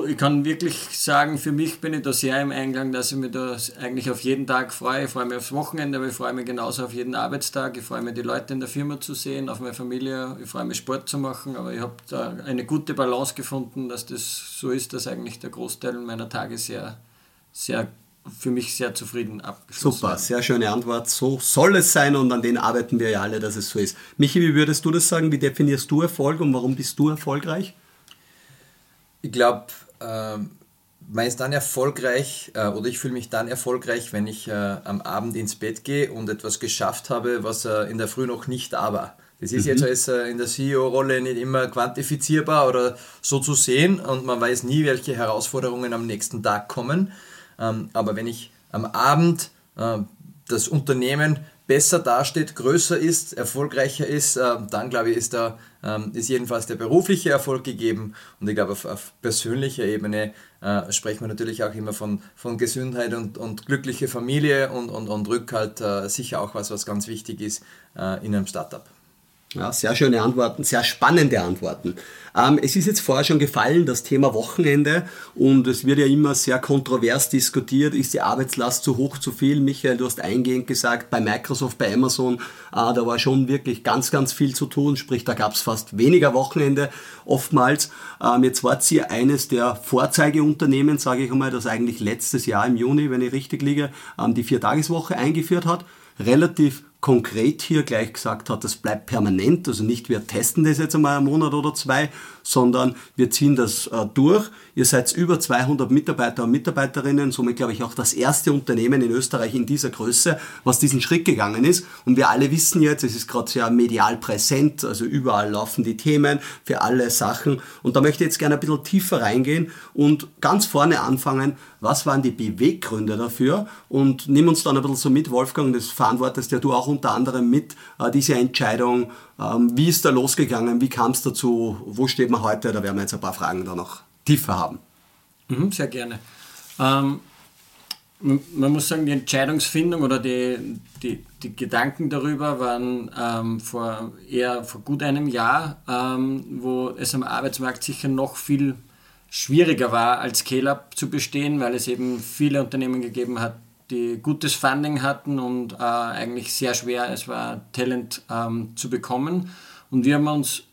ich kann wirklich sagen, für mich bin ich da sehr im Eingang, dass ich mich da eigentlich auf jeden Tag freue. Ich freue mich aufs Wochenende, aber ich freue mich genauso auf jeden Arbeitstag. Ich freue mich, die Leute in der Firma zu sehen, auf meine Familie. Ich freue mich, Sport zu machen. Aber ich habe da eine gute Balance gefunden, dass das so ist, dass eigentlich der Großteil meiner Tage sehr, sehr für mich sehr zufrieden abgeschlossen. Super, sehr schöne Antwort. So soll es sein und an denen arbeiten wir ja alle, dass es so ist. Michi, wie würdest du das sagen? Wie definierst du Erfolg und warum bist du erfolgreich? Ich glaube, äh, man ist dann erfolgreich äh, oder ich fühle mich dann erfolgreich, wenn ich äh, am Abend ins Bett gehe und etwas geschafft habe, was äh, in der Früh noch nicht da war. Das ist mhm. jetzt als äh, in der CEO-Rolle nicht immer quantifizierbar oder so zu sehen und man weiß nie, welche Herausforderungen am nächsten Tag kommen. Ähm, aber wenn ich am Abend äh, das Unternehmen besser dasteht, größer ist, erfolgreicher ist, äh, dann glaube ich, ist, da, ähm, ist jedenfalls der berufliche Erfolg gegeben. Und ich glaube, auf, auf persönlicher Ebene äh, sprechen wir natürlich auch immer von, von Gesundheit und, und glückliche Familie und, und, und Rückhalt äh, sicher auch was, was ganz wichtig ist äh, in einem Startup. Ja, sehr schöne Antworten, sehr spannende Antworten. Ähm, es ist jetzt vorher schon gefallen, das Thema Wochenende und es wird ja immer sehr kontrovers diskutiert, ist die Arbeitslast zu hoch, zu viel? Michael, du hast eingehend gesagt, bei Microsoft, bei Amazon, äh, da war schon wirklich ganz, ganz viel zu tun, sprich da gab es fast weniger Wochenende oftmals. Ähm, jetzt war ihr eines der Vorzeigeunternehmen, sage ich einmal, das eigentlich letztes Jahr im Juni, wenn ich richtig liege, ähm, die Viertageswoche eingeführt hat relativ konkret hier gleich gesagt hat, das bleibt permanent, also nicht wir testen das jetzt einmal einen Monat oder zwei, sondern wir ziehen das äh, durch. Ihr seid über 200 Mitarbeiter und Mitarbeiterinnen, somit glaube ich auch das erste Unternehmen in Österreich in dieser Größe, was diesen Schritt gegangen ist. Und wir alle wissen jetzt, es ist gerade sehr medial präsent, also überall laufen die Themen für alle Sachen. Und da möchte ich jetzt gerne ein bisschen tiefer reingehen und ganz vorne anfangen, was waren die Beweggründe dafür? Und nimm uns dann ein bisschen so mit, Wolfgang, das verantwortest ja du auch unter anderem mit, äh, diese Entscheidung. Ähm, wie ist da losgegangen? Wie kam es dazu? Wo steht man heute? Da werden wir jetzt ein paar Fragen da noch tiefer haben. Mhm, sehr gerne. Ähm, man muss sagen, die Entscheidungsfindung oder die, die, die Gedanken darüber waren ähm, vor eher vor gut einem Jahr, ähm, wo es am Arbeitsmarkt sicher noch viel schwieriger war, als Scale-Up zu bestehen, weil es eben viele Unternehmen gegeben hat, die gutes Funding hatten und äh, eigentlich sehr schwer es war, Talent ähm, zu bekommen. Und wir haben uns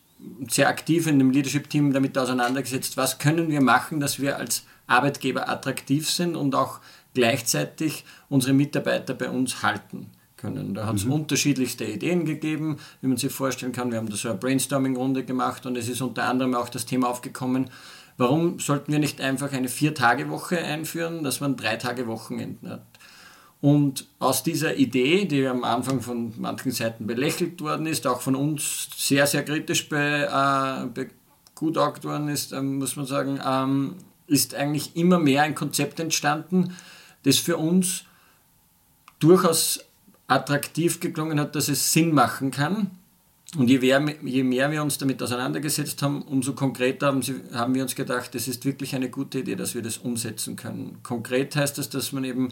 sehr aktiv in dem Leadership-Team damit auseinandergesetzt, was können wir machen, dass wir als Arbeitgeber attraktiv sind und auch gleichzeitig unsere Mitarbeiter bei uns halten können. Da hat es mhm. unterschiedlichste Ideen gegeben, wie man sich vorstellen kann. Wir haben da so eine Brainstorming-Runde gemacht und es ist unter anderem auch das Thema aufgekommen, warum sollten wir nicht einfach eine Vier-Tage-Woche einführen, dass man drei Tage Wochenenden hat. Und aus dieser Idee, die am Anfang von manchen Seiten belächelt worden ist, auch von uns sehr, sehr kritisch be, äh, begutachtet worden ist, äh, muss man sagen, ähm, ist eigentlich immer mehr ein Konzept entstanden, das für uns durchaus attraktiv geklungen hat, dass es Sinn machen kann. Und je mehr, je mehr wir uns damit auseinandergesetzt haben, umso konkreter haben, sie, haben wir uns gedacht, es ist wirklich eine gute Idee, dass wir das umsetzen können. Konkret heißt das, dass man eben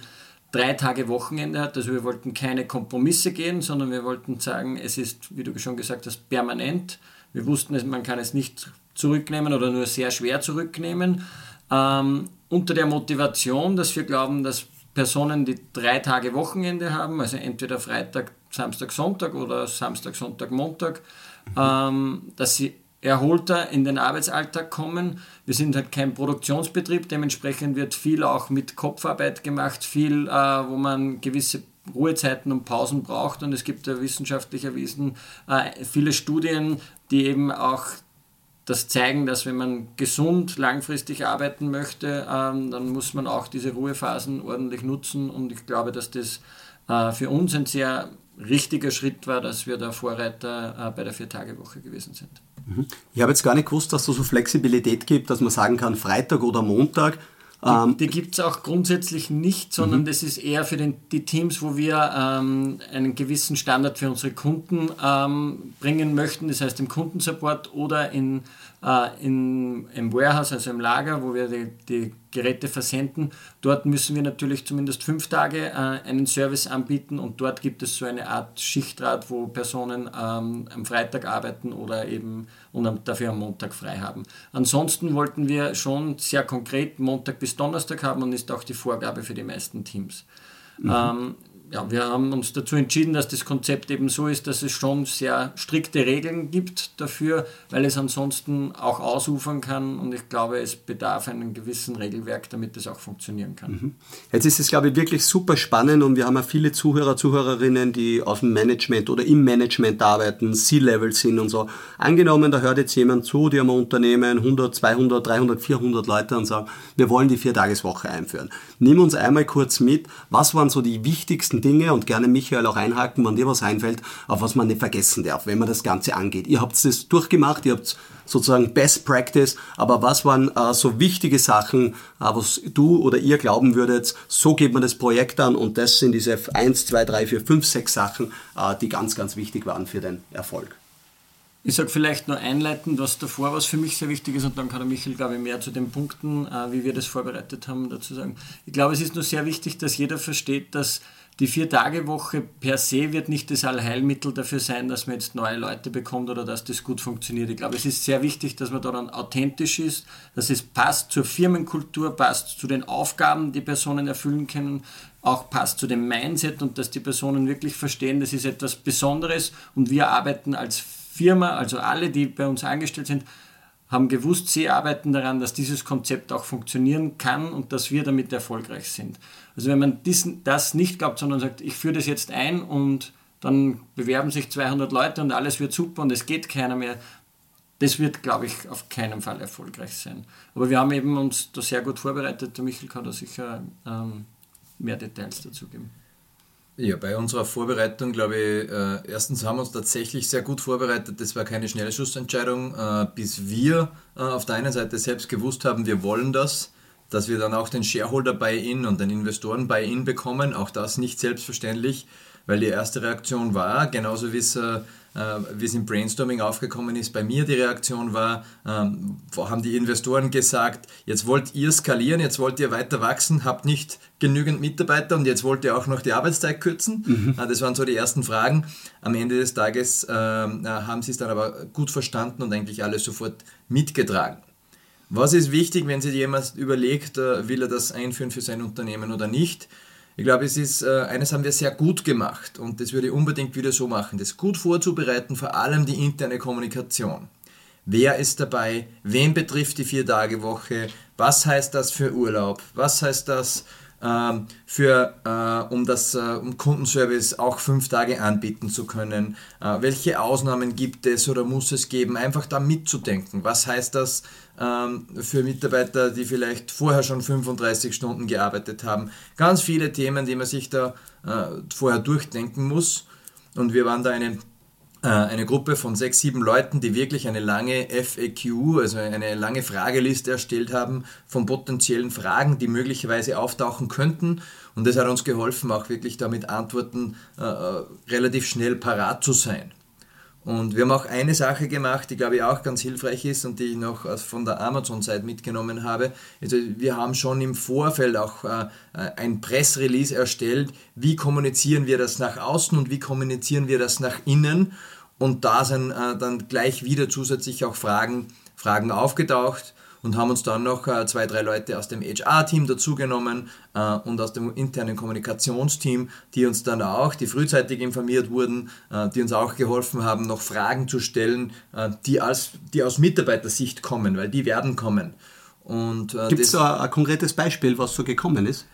drei Tage Wochenende hat. Also wir wollten keine Kompromisse gehen, sondern wir wollten sagen, es ist, wie du schon gesagt hast, permanent. Wir wussten, man kann es nicht zurücknehmen oder nur sehr schwer zurücknehmen. Ähm, unter der Motivation, dass wir glauben, dass Personen, die drei Tage Wochenende haben, also entweder Freitag, Samstag, Sonntag oder Samstag, Sonntag, Montag, mhm. ähm, dass sie erholter in den Arbeitsalltag kommen. Wir sind halt kein Produktionsbetrieb, dementsprechend wird viel auch mit Kopfarbeit gemacht, viel, äh, wo man gewisse Ruhezeiten und Pausen braucht. Und es gibt ja wissenschaftlich erwiesen äh, viele Studien, die eben auch das zeigen, dass wenn man gesund langfristig arbeiten möchte, ähm, dann muss man auch diese Ruhephasen ordentlich nutzen. Und ich glaube, dass das äh, für uns ein sehr richtiger Schritt war, dass wir der Vorreiter äh, bei der Vier-Tage-Woche gewesen sind. Mhm. Ich habe jetzt gar nicht gewusst, dass es so Flexibilität gibt, dass man sagen kann, Freitag oder Montag. Die, ähm, die gibt es auch grundsätzlich nicht, sondern mhm. das ist eher für den, die Teams, wo wir ähm, einen gewissen Standard für unsere Kunden ähm, bringen möchten, das heißt im Kundensupport oder in äh, in, im Warehouse, also im Lager, wo wir die, die, Geräte versenden. Dort müssen wir natürlich zumindest fünf Tage äh, einen Service anbieten und dort gibt es so eine Art Schichtrat, wo Personen ähm, am Freitag arbeiten oder eben und dafür am Montag frei haben. Ansonsten wollten wir schon sehr konkret Montag bis Donnerstag haben und ist auch die Vorgabe für die meisten Teams. Mhm. Ähm, ja, wir haben uns dazu entschieden, dass das Konzept eben so ist, dass es schon sehr strikte Regeln gibt dafür, weil es ansonsten auch ausufern kann und ich glaube, es bedarf einem gewissen Regelwerk, damit es auch funktionieren kann. Mhm. Jetzt ist es, glaube ich, wirklich super spannend und wir haben ja viele Zuhörer, Zuhörerinnen, die aus dem Management oder im Management arbeiten, C-Level sind und so. Angenommen, da hört jetzt jemand zu, die haben ein Unternehmen, 100, 200, 300, 400 Leute und sagen, wir wollen die Viertageswoche einführen. Nimm uns einmal kurz mit, was waren so die wichtigsten Dinge und gerne Michael auch einhaken, wenn dir was einfällt, auf was man nicht vergessen darf, wenn man das Ganze angeht. Ihr habt es durchgemacht, ihr habt sozusagen Best Practice, aber was waren äh, so wichtige Sachen, äh, was du oder ihr glauben würdet, so geht man das Projekt an und das sind diese 1, 2, 3, 4, 5, 6 Sachen, äh, die ganz, ganz wichtig waren für den Erfolg. Ich sage vielleicht nur einleitend, was davor, was für mich sehr wichtig ist, und dann kann der Michael, glaube ich, mehr zu den Punkten, äh, wie wir das vorbereitet haben, dazu sagen. Ich glaube, es ist nur sehr wichtig, dass jeder versteht, dass die Vier-Tage-Woche per se wird nicht das Allheilmittel dafür sein, dass man jetzt neue Leute bekommt oder dass das gut funktioniert. Ich glaube, es ist sehr wichtig, dass man da dann authentisch ist, dass es passt zur Firmenkultur, passt zu den Aufgaben, die Personen erfüllen können, auch passt zu dem Mindset und dass die Personen wirklich verstehen, das ist etwas Besonderes und wir arbeiten als Firma, also alle, die bei uns angestellt sind, haben gewusst, sie arbeiten daran, dass dieses Konzept auch funktionieren kann und dass wir damit erfolgreich sind. Also wenn man diesen, das nicht glaubt, sondern sagt, ich führe das jetzt ein und dann bewerben sich 200 Leute und alles wird super und es geht keiner mehr. Das wird, glaube ich, auf keinen Fall erfolgreich sein. Aber wir haben eben uns da sehr gut vorbereitet. Der Michael kann da sicher ähm, mehr Details dazu geben. Ja, bei unserer Vorbereitung, glaube ich, äh, erstens haben wir uns tatsächlich sehr gut vorbereitet. Das war keine Schnellschussentscheidung, äh, bis wir äh, auf der einen Seite selbst gewusst haben, wir wollen das, dass wir dann auch den Shareholder Buy-in und den Investoren Buy-in bekommen. Auch das nicht selbstverständlich, weil die erste Reaktion war, genauso wie es äh, äh, wie es im Brainstorming aufgekommen ist, bei mir die Reaktion war, ähm, haben die Investoren gesagt, jetzt wollt ihr skalieren, jetzt wollt ihr weiter wachsen, habt nicht genügend Mitarbeiter und jetzt wollt ihr auch noch die Arbeitszeit kürzen. Mhm. Äh, das waren so die ersten Fragen. Am Ende des Tages ähm, äh, haben sie es dann aber gut verstanden und eigentlich alles sofort mitgetragen. Was ist wichtig, wenn sich jemand überlegt, will er das einführen für sein Unternehmen oder nicht? Ich glaube, es ist, äh, eines haben wir sehr gut gemacht und das würde ich unbedingt wieder so machen, das gut vorzubereiten, vor allem die interne Kommunikation. Wer ist dabei? Wen betrifft die Vier-Tage-Woche? Was heißt das für Urlaub? Was heißt das ähm, für, äh, um das äh, um Kundenservice auch fünf Tage anbieten zu können? Äh, welche Ausnahmen gibt es oder muss es geben? Einfach da mitzudenken. Was heißt das für Mitarbeiter, die vielleicht vorher schon 35 Stunden gearbeitet haben? Ganz viele Themen, die man sich da äh, vorher durchdenken muss. Und wir waren da eine äh, eine Gruppe von sechs, sieben Leuten, die wirklich eine lange FAQ, also eine lange Frageliste erstellt haben von potenziellen Fragen, die möglicherweise auftauchen könnten. Und das hat uns geholfen, auch wirklich damit Antworten äh relativ schnell parat zu sein. Und wir haben auch eine Sache gemacht, die glaube ich auch ganz hilfreich ist und die ich noch von der Amazon-Seite mitgenommen habe. Also wir haben schon im Vorfeld auch äh, ein Pressrelease erstellt. Wie kommunizieren wir das nach außen und wie kommunizieren wir das nach innen? Und da sind äh, dann gleich wieder zusätzlich auch Fragen, Fragen aufgetaucht und haben uns dann noch äh, zwei, drei Leute aus dem HR-Team dazugenommen äh, und aus dem internen Kommunikationsteam, die uns dann auch, die frühzeitig informiert wurden, äh, die uns auch geholfen haben, noch Fragen zu stellen, äh, die, als, die aus Mitarbeitersicht kommen, weil die werden kommen. Äh, Gibt es da ein konkretes Beispiel, was so gekommen ist?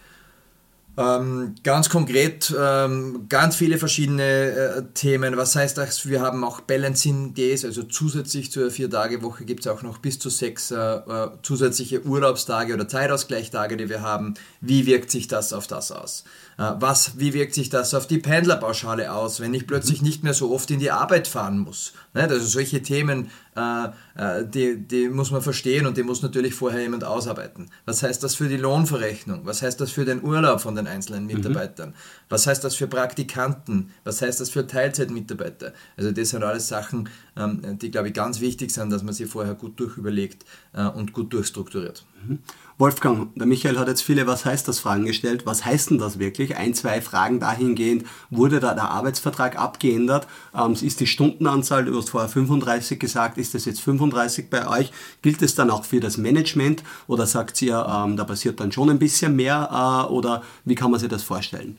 Ähm, ganz konkret, ähm, ganz viele verschiedene äh, Themen. Was heißt das? Wir haben auch Balancing Days, also zusätzlich zur Vier-Tage-Woche gibt es auch noch bis zu sechs äh, äh, zusätzliche Urlaubstage oder Zeitausgleichstage, die wir haben. Wie wirkt sich das auf das aus? Äh, was, wie wirkt sich das auf die Pendlerpauschale aus, wenn ich plötzlich nicht mehr so oft in die Arbeit fahren muss? Also solche Themen, äh, äh, die, die muss man verstehen und die muss natürlich vorher jemand ausarbeiten. Was heißt das für die Lohnverrechnung? Was heißt das für den Urlaub von den einzelnen mhm. Mitarbeitern? Mhm. Was heißt das für Praktikanten? Was heißt das für Teilzeitmitarbeiter? Also das sind alles Sachen, ähm, die, glaube ich, ganz wichtig sind, dass man sie vorher gut durchüberlegt und gut durchstrukturiert. Wolfgang, der Michael hat jetzt viele Was heißt das Fragen gestellt. Was heißt denn das wirklich? Ein, zwei Fragen dahingehend, wurde da der Arbeitsvertrag abgeändert? Ähm, ist die Stundenanzahl, du hast vorher 35 gesagt, ist das jetzt 35 bei euch? Gilt es dann auch für das Management oder sagt ihr, ähm, da passiert dann schon ein bisschen mehr äh, oder wie kann man sich das vorstellen?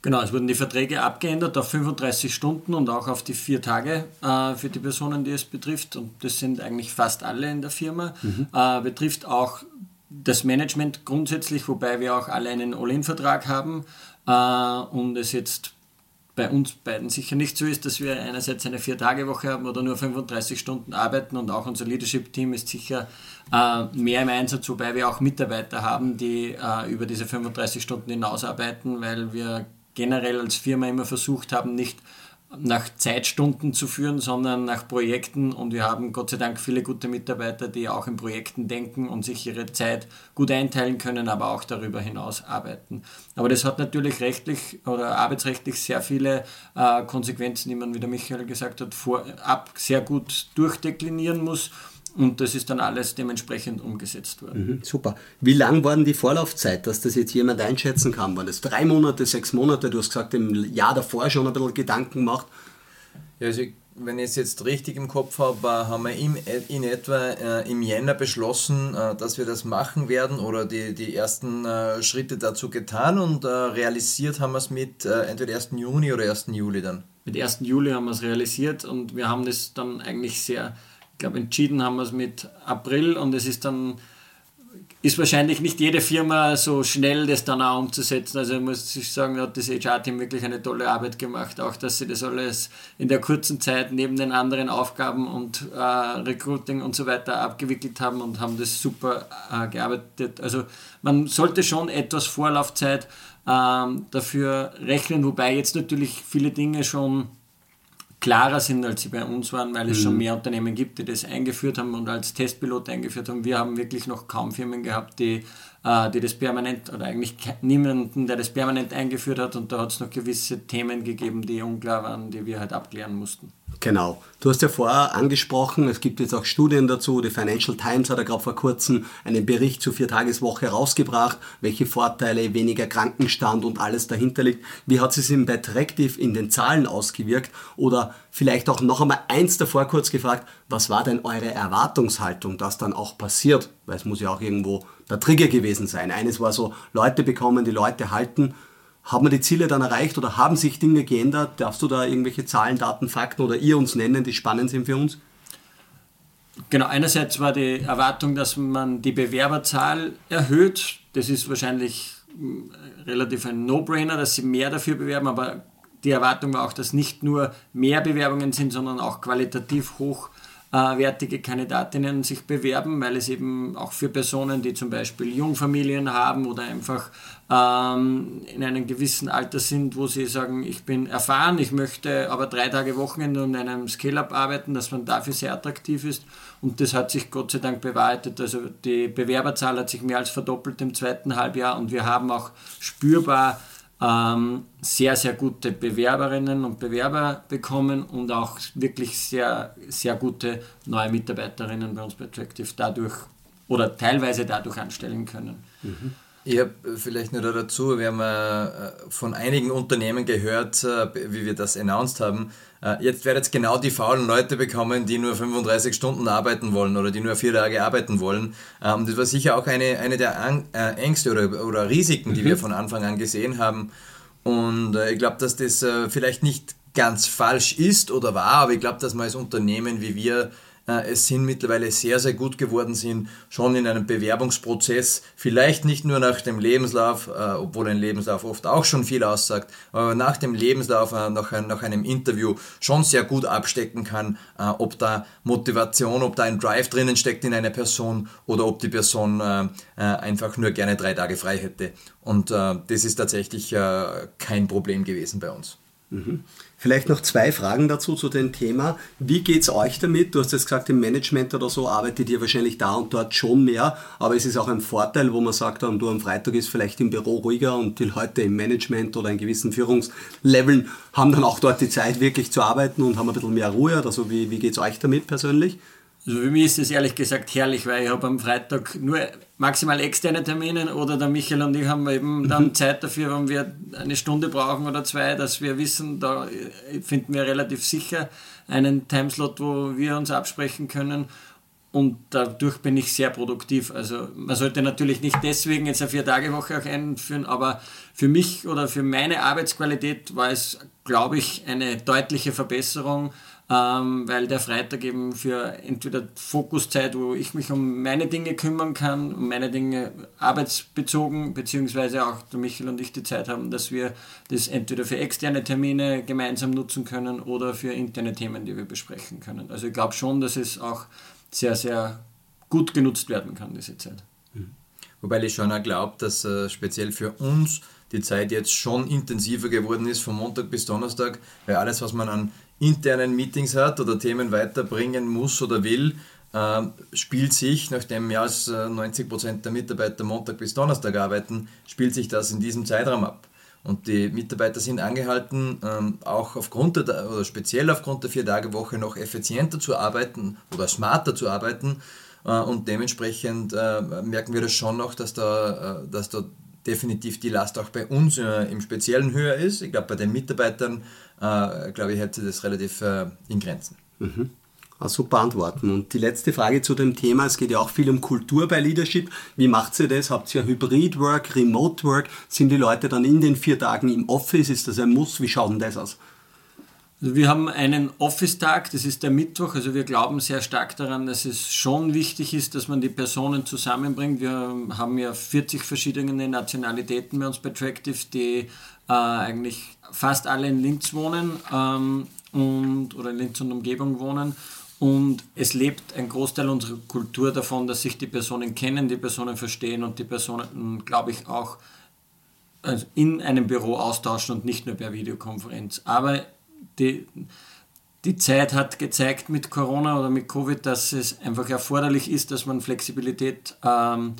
Genau, es wurden die Verträge abgeändert auf 35 Stunden und auch auf die vier Tage äh, für die Personen, die es betrifft. Und das sind eigentlich fast alle in der Firma. Mhm. Äh, betrifft auch das Management grundsätzlich, wobei wir auch alle einen All-In-Vertrag haben äh, und es jetzt bei uns beiden sicher nicht so ist, dass wir einerseits eine Vier-Tage-Woche haben oder nur 35 Stunden arbeiten und auch unser Leadership-Team ist sicher äh, mehr im Einsatz, wobei wir auch Mitarbeiter haben, die äh, über diese 35 Stunden hinaus arbeiten, weil wir generell als Firma immer versucht haben, nicht nach Zeitstunden zu führen, sondern nach Projekten. Und wir haben Gott sei Dank viele gute Mitarbeiter, die auch in Projekten denken und sich ihre Zeit gut einteilen können, aber auch darüber hinaus arbeiten. Aber das hat natürlich rechtlich oder arbeitsrechtlich sehr viele äh, Konsequenzen, die man, wie der Michael gesagt hat, vorab sehr gut durchdeklinieren muss. Und das ist dann alles dementsprechend umgesetzt worden. Mhm, super. Wie lang war denn die Vorlaufzeit, dass das jetzt jemand einschätzen kann? Waren das drei Monate, sechs Monate? Du hast gesagt, im Jahr davor schon ein bisschen Gedanken gemacht. Ja, also wenn ich es jetzt richtig im Kopf habe, haben wir im, in etwa äh, im Jänner beschlossen, äh, dass wir das machen werden oder die, die ersten äh, Schritte dazu getan und äh, realisiert haben wir es mit äh, entweder 1. Juni oder 1. Juli dann. Mit 1. Juli haben wir es realisiert und wir haben das dann eigentlich sehr glaube, entschieden haben wir es mit April und es ist dann ist wahrscheinlich nicht jede Firma so schnell, das dann auch umzusetzen. Also muss ich sagen, hat das HR-Team wirklich eine tolle Arbeit gemacht, auch dass sie das alles in der kurzen Zeit neben den anderen Aufgaben und äh, Recruiting und so weiter abgewickelt haben und haben das super äh, gearbeitet. Also man sollte schon etwas Vorlaufzeit ähm, dafür rechnen, wobei jetzt natürlich viele Dinge schon klarer sind, als sie bei uns waren, weil es mhm. schon mehr Unternehmen gibt, die das eingeführt haben und als Testpilot eingeführt haben. Wir haben wirklich noch kaum Firmen gehabt, die, äh, die das permanent oder eigentlich niemanden, der das permanent eingeführt hat und da hat es noch gewisse Themen gegeben, die unklar waren, die wir halt abklären mussten. Genau. Du hast ja vorher angesprochen, es gibt jetzt auch Studien dazu. Die Financial Times hat ja gerade vor kurzem einen Bericht zur Viertageswoche rausgebracht, welche Vorteile, weniger Krankenstand und alles dahinter liegt. Wie hat es sich bei Tractive in den Zahlen ausgewirkt? Oder vielleicht auch noch einmal eins davor kurz gefragt, was war denn eure Erwartungshaltung, dass dann auch passiert? Weil es muss ja auch irgendwo der Trigger gewesen sein. Eines war so, Leute bekommen, die Leute halten haben wir die Ziele dann erreicht oder haben sich Dinge geändert? Darfst du da irgendwelche Zahlen, Daten, Fakten oder ihr uns nennen, die spannend sind für uns? Genau, einerseits war die Erwartung, dass man die Bewerberzahl erhöht. Das ist wahrscheinlich hm, relativ ein No-Brainer, dass sie mehr dafür bewerben, aber die Erwartung war auch, dass nicht nur mehr Bewerbungen sind, sondern auch qualitativ hoch äh, wertige Kandidatinnen sich bewerben, weil es eben auch für Personen, die zum Beispiel Jungfamilien haben oder einfach ähm, in einem gewissen Alter sind, wo sie sagen, ich bin erfahren, ich möchte aber drei Tage Wochenende und einem Scale-Up arbeiten, dass man dafür sehr attraktiv ist. Und das hat sich Gott sei Dank bewahrheitet. Also die Bewerberzahl hat sich mehr als verdoppelt im zweiten Halbjahr und wir haben auch spürbar ähm, sehr, sehr gute Bewerberinnen und Bewerber bekommen und auch wirklich sehr, sehr gute neue Mitarbeiterinnen bei uns bei Attractive dadurch oder teilweise dadurch anstellen können. Mhm. Ich habe vielleicht nur dazu, wir haben äh, von einigen Unternehmen gehört, äh, wie wir das announced haben, äh, jetzt werdet ihr genau die faulen Leute bekommen, die nur 35 Stunden arbeiten wollen oder die nur vier Tage arbeiten wollen. Ähm, das war sicher auch eine, eine der Ängste oder, oder Risiken, die mhm. wir von Anfang an gesehen haben. Und ich glaube, dass das vielleicht nicht ganz falsch ist oder war, aber ich glaube, dass man als Unternehmen wie wir äh, es sind mittlerweile sehr, sehr gut geworden sind, schon in einem Bewerbungsprozess, vielleicht nicht nur nach dem Lebenslauf, äh, obwohl ein Lebenslauf oft auch schon viel aussagt, aber nach dem Lebenslauf, äh, nach, nach einem Interview schon sehr gut abstecken kann, ob da Motivation, ob da ein Drive drinnen steckt in einer Person oder ob die Person einfach nur gerne drei Tage frei hätte. Und das ist tatsächlich kein Problem gewesen bei uns. Mhm. Vielleicht noch zwei Fragen dazu zu dem Thema. Wie geht es euch damit? Du hast jetzt gesagt, im Management oder so arbeitet ihr wahrscheinlich da und dort schon mehr, aber es ist auch ein Vorteil, wo man sagt, du am Freitag ist vielleicht im Büro ruhiger und die Leute im Management oder in gewissen Führungsleveln haben dann auch dort die Zeit wirklich zu arbeiten und haben ein bisschen mehr Ruhe. Also wie, wie geht es euch damit persönlich? Also für mich ist es ehrlich gesagt herrlich, weil ich habe am Freitag nur maximal externe Termine oder der Michael und ich haben eben dann mhm. Zeit dafür, wenn wir eine Stunde brauchen oder zwei, dass wir wissen, da finden wir relativ sicher einen Timeslot, wo wir uns absprechen können und dadurch bin ich sehr produktiv. Also man sollte natürlich nicht deswegen jetzt eine Vier-Tage-Woche auch einführen, aber für mich oder für meine Arbeitsqualität war es, glaube ich, eine deutliche Verbesserung ähm, weil der Freitag eben für entweder Fokuszeit, wo ich mich um meine Dinge kümmern kann, um meine Dinge arbeitsbezogen, beziehungsweise auch der Michael und ich die Zeit haben, dass wir das entweder für externe Termine gemeinsam nutzen können oder für interne Themen, die wir besprechen können. Also ich glaube schon, dass es auch sehr, sehr gut genutzt werden kann, diese Zeit. Mhm. Wobei ich schon auch glaube, dass äh, speziell für uns die Zeit jetzt schon intensiver geworden ist, von Montag bis Donnerstag, weil alles, was man an internen Meetings hat oder Themen weiterbringen muss oder will, äh, spielt sich, nachdem mehr als 90% äh, der Mitarbeiter Montag bis Donnerstag arbeiten, spielt sich das in diesem Zeitraum ab. Und die Mitarbeiter sind angehalten, ähm, auch aufgrund der, oder speziell aufgrund der Vier-Tage-Woche noch effizienter zu arbeiten oder smarter zu arbeiten. Äh, und dementsprechend merken wir das schon noch, dass da, dass da definitiv die Last auch bei uns im Speziellen höher ist. Ich glaube, bei den Mitarbeitern äh, glaube ich, hält sich das relativ äh, in Grenzen. Mhm. Ah, super Antworten. Und die letzte Frage zu dem Thema, es geht ja auch viel um Kultur bei Leadership. Wie macht ihr das? Habt ihr Hybrid-Work, Remote-Work? Sind die Leute dann in den vier Tagen im Office? Ist das ein Muss? Wie schaut denn das aus? Also wir haben einen Office-Tag, das ist der Mittwoch. Also wir glauben sehr stark daran, dass es schon wichtig ist, dass man die Personen zusammenbringt. Wir haben ja 40 verschiedene Nationalitäten bei uns bei Tractive, die äh, eigentlich fast alle in Linz wohnen ähm, und, oder in Linz und Umgebung wohnen. Und es lebt ein Großteil unserer Kultur davon, dass sich die Personen kennen, die Personen verstehen und die Personen, glaube ich, auch also in einem Büro austauschen und nicht nur per Videokonferenz. Aber die, die Zeit hat gezeigt mit Corona oder mit Covid, dass es einfach erforderlich ist, dass man Flexibilität ähm,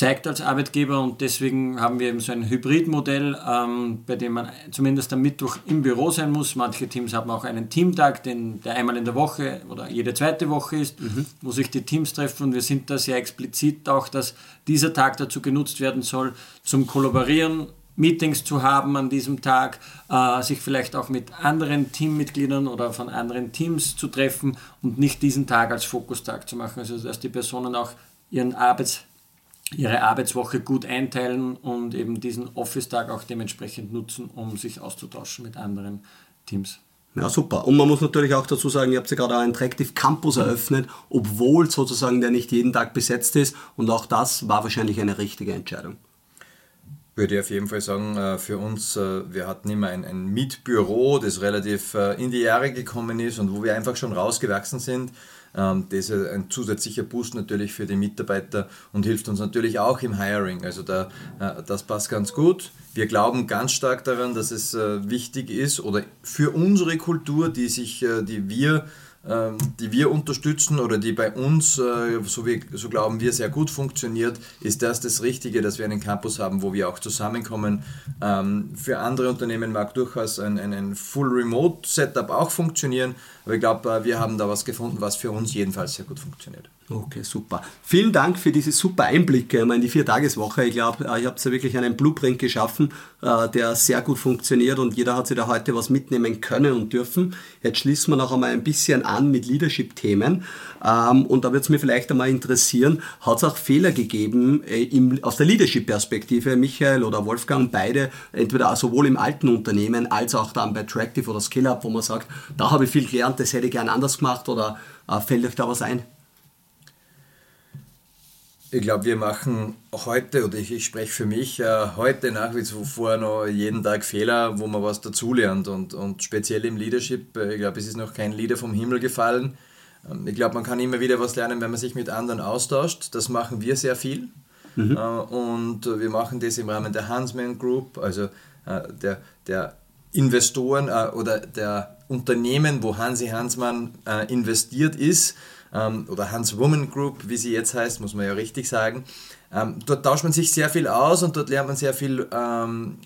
zeigt als Arbeitgeber und deswegen haben wir eben so ein Hybridmodell, ähm, bei dem man zumindest am Mittwoch im Büro sein muss. Manche Teams haben auch einen Teamtag, den, der einmal in der Woche oder jede zweite Woche ist, mhm. wo sich die Teams treffen und wir sind da sehr explizit auch, dass dieser Tag dazu genutzt werden soll, zum Kollaborieren, Meetings zu haben an diesem Tag, äh, sich vielleicht auch mit anderen Teammitgliedern oder von anderen Teams zu treffen und nicht diesen Tag als Fokustag zu machen. Also dass die Personen auch ihren Arbeits, ihre Arbeitswoche gut einteilen und eben diesen Office-Tag auch dementsprechend nutzen, um sich auszutauschen mit anderen Teams. Ja, super. Und man muss natürlich auch dazu sagen, ihr habt ja gerade einen Tractive Campus eröffnet, obwohl sozusagen der nicht jeden Tag besetzt ist. Und auch das war wahrscheinlich eine richtige Entscheidung würde ich auf jeden Fall sagen, äh, für uns, äh, wir hatten immer ein, ein Mietbüro, das relativ äh, in die Jahre gekommen ist und wo wir einfach schon rausgewachsen sind. Ähm, das ist ein zusätzlicher Boost natürlich für die Mitarbeiter und hilft uns natürlich auch im Hiring. Also da, das passt ganz gut. Wir glauben ganz stark daran, dass es wichtig ist oder für unsere Kultur, die, sich, die wir die wir unterstützen oder die bei uns, äh, so, wie, so glauben wir, sehr gut funktioniert, ist das das Richtige, dass wir einen Campus haben, wo wir auch zusammenkommen. Ähm, für andere Unternehmen mag durchaus ein, ein, ein Full Remote Setup auch funktionieren, aber ich glaube, äh, wir haben da was gefunden, was für uns jedenfalls sehr gut funktioniert. Okay, super. Vielen Dank für diese super Einblicke in die Viertageswoche. Ich glaube, äh, ich habe da wirklich einen Blueprint geschaffen, äh, der sehr gut funktioniert und jeder hat sich da heute was mitnehmen können und dürfen. Jetzt schließen wir noch einmal ein bisschen an mit Leadership-Themen. Ähm, und da würde es mir vielleicht einmal interessieren, hat es auch Fehler gegeben äh, aus der Leadership-Perspektive, Michael oder Wolfgang, beide, entweder sowohl im alten Unternehmen als auch dann bei Tractive oder SkillUp, wo man sagt, da habe ich viel gelernt, das hätte ich gern anders gemacht oder fällt euch da was ein? Ich glaube, wir machen heute, oder ich, ich spreche für mich, äh, heute nach wie vor noch jeden Tag Fehler, wo man was dazulernt. Und, und speziell im Leadership, äh, ich glaube, es ist noch kein Leader vom Himmel gefallen. Ähm, ich glaube, man kann immer wieder was lernen, wenn man sich mit anderen austauscht. Das machen wir sehr viel. Mhm. Äh, und wir machen das im Rahmen der Hansman Group, also äh, der, der Investoren äh, oder der Unternehmen, wo Hansi Hansmann äh, investiert ist ähm, oder Hans Woman Group, wie sie jetzt heißt, muss man ja richtig sagen. Ähm, dort tauscht man sich sehr viel aus und dort lernt man sehr viel, ähm,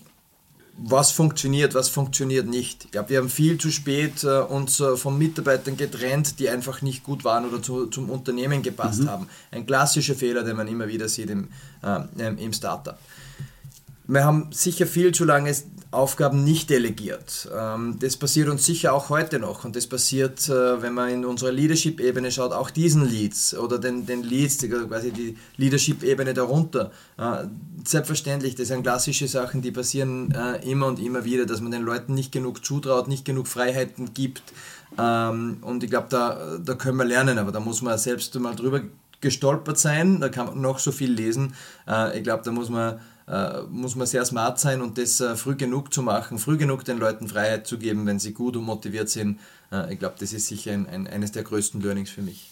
was funktioniert, was funktioniert nicht. Ich glaube, wir haben viel zu spät äh, uns äh, von Mitarbeitern getrennt, die einfach nicht gut waren oder zu, zum Unternehmen gepasst mhm. haben. Ein klassischer Fehler, den man immer wieder sieht im, äh, im Startup. Wir haben sicher viel zu lange Aufgaben nicht delegiert. Ähm, das passiert uns sicher auch heute noch und das passiert, äh, wenn man in unserer Leadership-Ebene schaut, auch diesen Leads oder den, den Leads, quasi die Leadership-Ebene darunter. Äh, selbstverständlich, das sind klassische Sachen, die passieren äh, immer und immer wieder, dass man den Leuten nicht genug zutraut, nicht genug Freiheiten gibt. Ähm, und ich glaube, da, da können wir lernen, aber da muss man selbst mal drüber gestolpert sein, da kann man noch so viel lesen. Ich glaube, da muss man muss man sehr smart sein und das äh, früh genug zu machen, früh genug den Leuten Freiheit zu geben, wenn sie gut und motiviert sind. Äh, ich glaube, das ist sicher ein, ein, eines der größten Learnings für mich.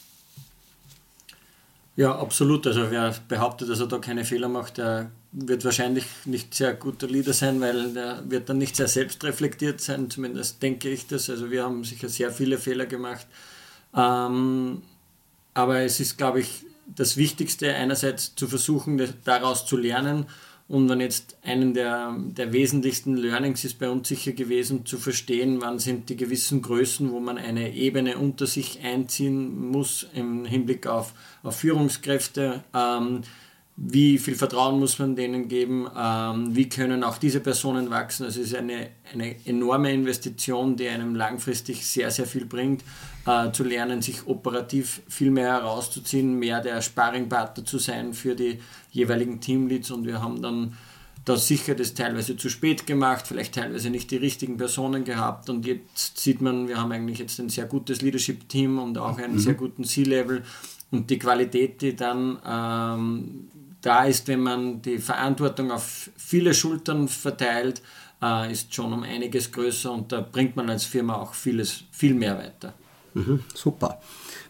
Ja, absolut. Also wer behauptet, dass er da keine Fehler macht, der wird wahrscheinlich nicht sehr guter Leader sein, weil der wird dann nicht sehr selbstreflektiert sein, zumindest denke ich das. Also wir haben sicher sehr viele Fehler gemacht. Ähm, aber es ist, glaube ich, das Wichtigste einerseits zu versuchen, daraus zu lernen und wenn jetzt einen der, der wesentlichsten Learnings ist bei uns sicher gewesen, zu verstehen, wann sind die gewissen Größen, wo man eine Ebene unter sich einziehen muss im Hinblick auf, auf Führungskräfte. Ähm, wie viel Vertrauen muss man denen geben, ähm, wie können auch diese Personen wachsen. Also es ist eine, eine enorme Investition, die einem langfristig sehr, sehr viel bringt, äh, zu lernen, sich operativ viel mehr herauszuziehen, mehr der Sparringpartner zu sein für die jeweiligen Teamleads und wir haben dann da sicher das teilweise zu spät gemacht, vielleicht teilweise nicht die richtigen Personen gehabt und jetzt sieht man, wir haben eigentlich jetzt ein sehr gutes Leadership-Team und auch einen mhm. sehr guten C-Level und die Qualität, die dann ähm, da ist, wenn man die Verantwortung auf viele Schultern verteilt, äh, ist schon um einiges größer und da bringt man als Firma auch vieles, viel mehr weiter. Mhm, super.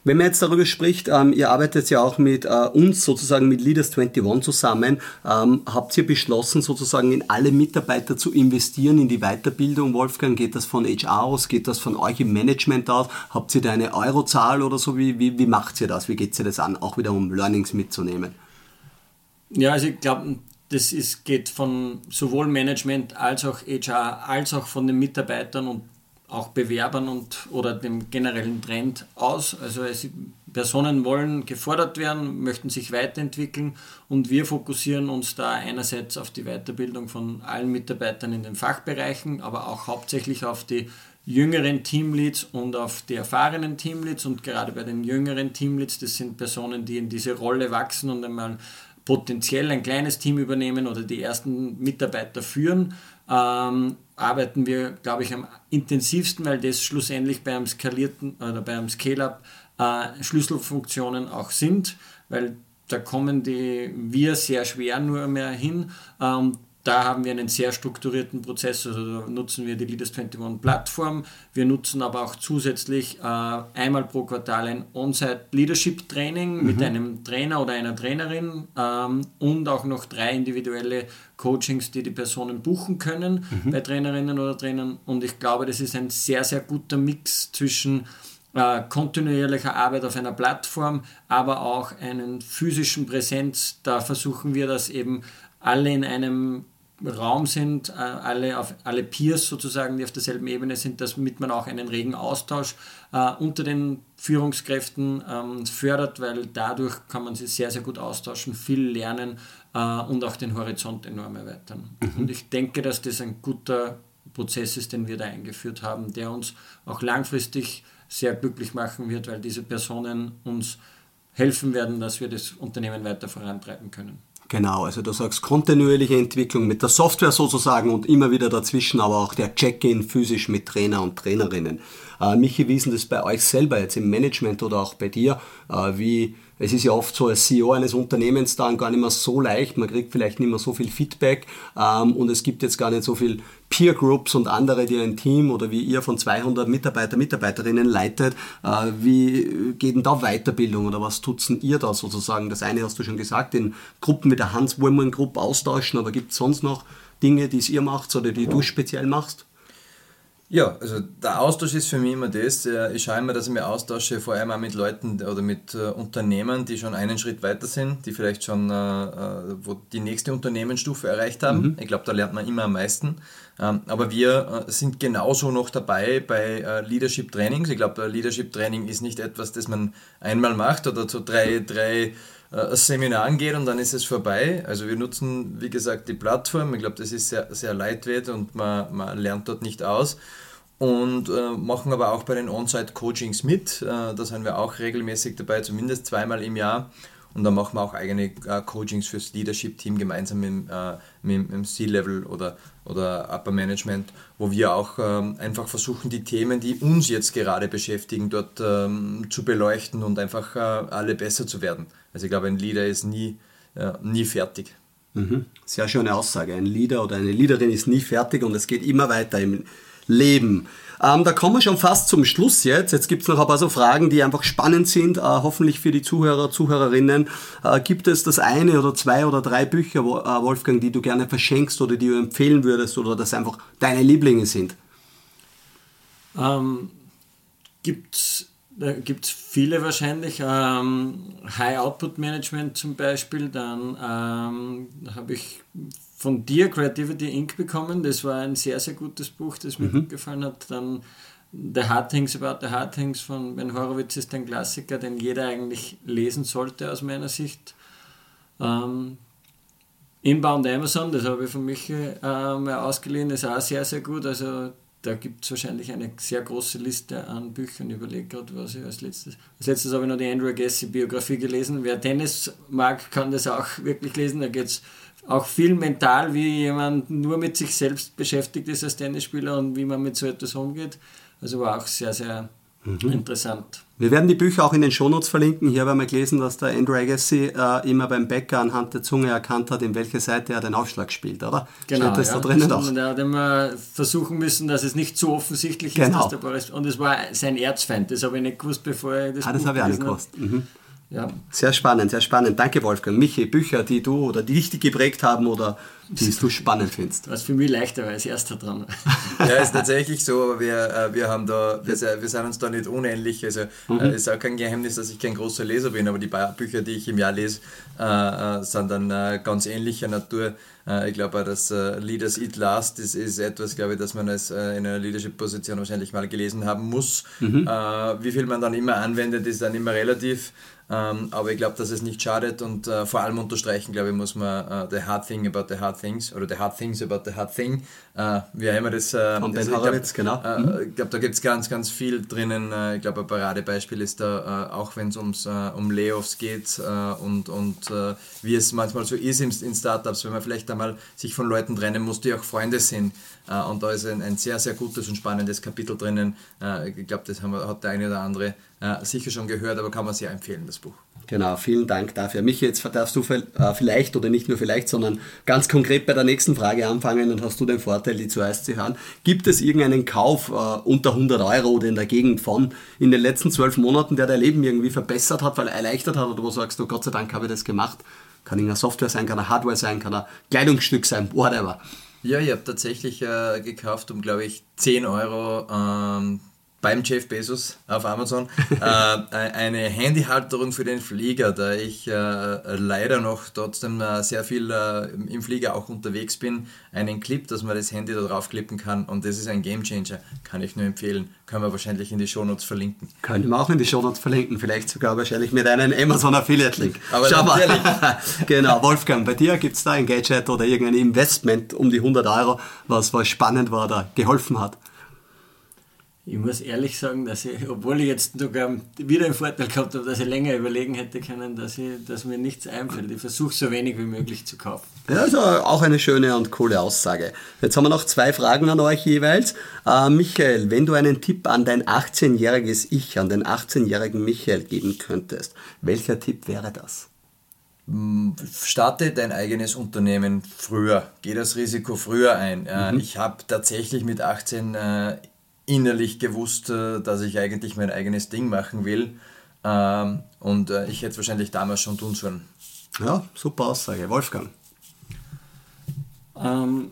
Wenn man jetzt darüber spricht, ähm, ihr arbeitet ja auch mit äh, uns sozusagen mit Leaders 21 zusammen, ähm, habt ihr beschlossen sozusagen in alle Mitarbeiter zu investieren in die Weiterbildung, Wolfgang? Geht das von HR aus? Geht das von euch im Management aus? Habt ihr da eine Eurozahl oder so? Wie, wie, wie macht ihr das? Wie geht ihr das an? Auch wieder um Learnings mitzunehmen. Ja, also ich glaube, das ist, geht von sowohl Management als auch HR als auch von den Mitarbeitern und auch Bewerbern und oder dem generellen Trend aus. Also es, Personen wollen gefordert werden, möchten sich weiterentwickeln und wir fokussieren uns da einerseits auf die Weiterbildung von allen Mitarbeitern in den Fachbereichen, aber auch hauptsächlich auf die jüngeren Teamleads und auf die erfahrenen Teamleads und gerade bei den jüngeren Teamleads, das sind Personen, die in diese Rolle wachsen und einmal potenziell ein kleines Team übernehmen oder die ersten Mitarbeiter führen, ähm, arbeiten wir, glaube ich, am intensivsten, weil das schlussendlich beim skalierten oder beim Scale-up äh, Schlüsselfunktionen auch sind, weil da kommen die wir sehr schwer nur mehr hin. Ähm, da haben wir einen sehr strukturierten Prozess, also nutzen wir die Leaders 21 Plattform. Wir nutzen aber auch zusätzlich äh, einmal pro Quartal ein On-Site Leadership Training mhm. mit einem Trainer oder einer Trainerin ähm, und auch noch drei individuelle Coachings, die die Personen buchen können mhm. bei Trainerinnen oder Trainern. Und ich glaube, das ist ein sehr, sehr guter Mix zwischen äh, kontinuierlicher Arbeit auf einer Plattform, aber auch einen physischen Präsenz. Da versuchen wir das eben alle in einem Raum sind, äh, alle, auf, alle Peers sozusagen, die auf derselben Ebene sind, damit man auch einen regen Austausch äh, unter den Führungskräften ähm, fördert, weil dadurch kann man sich sehr, sehr gut austauschen, viel lernen äh, und auch den Horizont enorm erweitern. Mhm. Und ich denke, dass das ein guter Prozess ist, den wir da eingeführt haben, der uns auch langfristig sehr glücklich machen wird, weil diese Personen uns helfen werden, dass wir das Unternehmen weiter vorantreiben können. Genau, also du sagst kontinuierliche Entwicklung mit der Software sozusagen und immer wieder dazwischen aber auch der Check-in physisch mit Trainer und Trainerinnen. Äh, Michi, wie ist das bei euch selber jetzt im Management oder auch bei dir? Äh, wie es ist ja oft so als CEO eines Unternehmens dann gar nicht mehr so leicht, man kriegt vielleicht nicht mehr so viel Feedback ähm, und es gibt jetzt gar nicht so viel Peer Groups und andere, die ein Team oder wie ihr von 200 Mitarbeiter, Mitarbeiterinnen leitet. Äh, wie geht denn da Weiterbildung oder was tut denn ihr da sozusagen? Das eine hast du schon gesagt, in Gruppen mit der Hans Women Group austauschen, aber gibt es sonst noch Dinge, die es ihr macht oder die du speziell machst? Ja, also der Austausch ist für mich immer das. Ich schaue immer, dass ich mich austausche, vor allem auch mit Leuten oder mit äh, Unternehmen, die schon einen Schritt weiter sind, die vielleicht schon äh, äh wo die nächste Unternehmensstufe erreicht haben. Mhm. Ich glaube, da lernt man immer am meisten. Ähm, aber wir äh, sind genauso noch dabei bei äh, Leadership Trainings. Ich glaube, Leadership Training ist nicht etwas, das man einmal macht oder zu drei, drei äh, Seminaren geht und dann ist es vorbei. Also wir nutzen, wie gesagt, die Plattform. Ich glaube, das ist sehr, sehr lightweight und man, man lernt dort nicht aus und äh, machen aber auch bei den On-Site-Coachings mit. Äh, da sind wir auch regelmäßig dabei, zumindest zweimal im Jahr. Und da machen wir auch eigene äh, Coachings fürs Leadership-Team gemeinsam mit, äh, mit, mit dem C-Level oder, oder Upper Management, wo wir auch ähm, einfach versuchen, die Themen, die uns jetzt gerade beschäftigen, dort ähm, zu beleuchten und einfach äh, alle besser zu werden. Also ich glaube, ein Leader ist nie, äh, nie fertig. Mhm. Sehr schöne Aussage. Ein Leader oder eine Leaderin ist nie fertig und es geht immer weiter im Leben. Ähm, da kommen wir schon fast zum Schluss jetzt. Jetzt gibt es noch ein paar so Fragen, die einfach spannend sind, äh, hoffentlich für die Zuhörer, Zuhörerinnen. Äh, gibt es das eine oder zwei oder drei Bücher, äh, Wolfgang, die du gerne verschenkst oder die du empfehlen würdest oder das einfach deine Lieblinge sind? Ähm, gibt da gibt es viele wahrscheinlich. Ähm, High Output Management zum Beispiel. Dann ähm, habe ich von dir Creativity Inc. bekommen. Das war ein sehr, sehr gutes Buch, das mir mhm. gut gefallen hat. Dann The Hard Things About the Hard Things von Ben Horowitz ist ein Klassiker, den jeder eigentlich lesen sollte aus meiner Sicht. Ähm, Inbound Amazon, das habe ich von Michi äh, mal ausgeliehen, ist auch sehr, sehr gut. Also da gibt es wahrscheinlich eine sehr große Liste an Büchern. Ich überlege gerade, was ich als letztes. Als letztes habe ich noch die Andrew Agassi Biografie gelesen. Wer Tennis mag, kann das auch wirklich lesen. Da geht es auch viel mental, wie jemand nur mit sich selbst beschäftigt ist als Tennisspieler und wie man mit so etwas umgeht. Also war auch sehr, sehr mhm. interessant. Wir werden die Bücher auch in den Shownotes verlinken. Hier haben wir gelesen, dass der Andrew Agassi äh, immer beim Bäcker anhand der Zunge erkannt hat, in welche Seite er den Aufschlag spielt, oder? Genau. Steht das ja, da drinnen auch? Da hat immer versuchen müssen, dass es nicht so offensichtlich genau. ist, dass der Boris. Und es war sein Erzfeind. Das habe ich nicht gewusst, bevor er das Ah, das habe ich auch nicht gewusst. Mhm. Ja. Sehr spannend, sehr spannend. Danke, Wolfgang. Michi, Bücher, die du oder die dich geprägt haben oder die du spannend findest. Was für mich leichter, weil ich erster dran Ja, ist tatsächlich so, aber wir, äh, wir haben da, wir, wir sind uns da nicht unähnlich. Also mhm. äh, ist auch kein Geheimnis, dass ich kein großer Leser bin, aber die Bücher, die ich im Jahr lese, äh, äh sind dann äh, ganz ähnlicher Natur. Äh, ich glaube auch, dass Leaders Eat Last ist, ist etwas, glaube ich, dass man als in einer Leadership-Position wahrscheinlich mal gelesen haben muss. Mhm. wie viel man dann immer anwendet, ist dann immer relativ. Ähm, aber ich glaube, dass es nicht schadet und äh, vor allem unterstreichen, glaube ich, muss man uh, the hard thing about the hard things oder the hard things about the hard thing. Uh, wie immer das. Uh, Von ich glaube, genau. mhm. ich glaube, da gibt es ganz, ganz viel drinnen. ich glaube, ein Paradebeispiel ist da, auch wenn es um Layoffs geht und, und wie es manchmal so ist in, in, Startups, wenn man vielleicht einmal sich von Leuten trennen muss, die auch Freunde sind. und da ist ein, ein, sehr, sehr gutes und spannendes Kapitel drinnen. ich glaube, das haben, hat der eine oder andere sicher schon gehört, aber kann man sehr empfehlen das Buch. Genau, vielen Dank dafür. Michi, jetzt darfst du äh, vielleicht oder nicht nur vielleicht, sondern ganz konkret bei der nächsten Frage anfangen und hast du den Vorteil, die zuerst zu hören. Gibt es irgendeinen Kauf äh, unter 100 Euro oder in der Gegend von in den letzten zwölf Monaten, der dein Leben irgendwie verbessert hat, weil er erleichtert hat oder wo sagst, du Gott sei Dank habe ich das gemacht? Kann irgendeine Software sein, kann eine Hardware sein, kann ein Kleidungsstück sein, whatever. Ja, ich habe tatsächlich äh, gekauft um, glaube ich, 10 Euro ähm, beim Jeff Bezos auf Amazon äh, eine Handyhalterung für den Flieger, da ich äh, leider noch trotzdem äh, sehr viel äh, im Flieger auch unterwegs bin. Einen Clip, dass man das Handy da drauf klippen kann und das ist ein Gamechanger, kann ich nur empfehlen. Können wir wahrscheinlich in die Shownotes verlinken. Können wir auch in die Shownotes verlinken, vielleicht sogar wahrscheinlich mit einem Amazon Affiliate Link. Aber Schau mal. genau, Wolfgang, bei dir gibt es da ein Gadget oder irgendein Investment um die 100 Euro, was, was spannend war oder geholfen hat? Ich muss ehrlich sagen, dass ich, obwohl ich jetzt sogar wieder einen Vorteil gehabt habe, dass ich länger überlegen hätte können, dass, ich, dass mir nichts einfällt. Ich versuche so wenig wie möglich zu kaufen. Ja, also auch eine schöne und coole Aussage. Jetzt haben wir noch zwei Fragen an euch jeweils. Äh, Michael, wenn du einen Tipp an dein 18-jähriges Ich, an den 18-jährigen Michael geben könntest, welcher Tipp wäre das? Starte dein eigenes Unternehmen früher, geh das Risiko früher ein. Mhm. Ich habe tatsächlich mit 18 innerlich gewusst, äh, dass ich eigentlich mein eigenes Ding machen will. Ähm, und äh, ich hätte es wahrscheinlich damals schon tun sollen. Ja, super Aussage. Wolfgang. Ähm,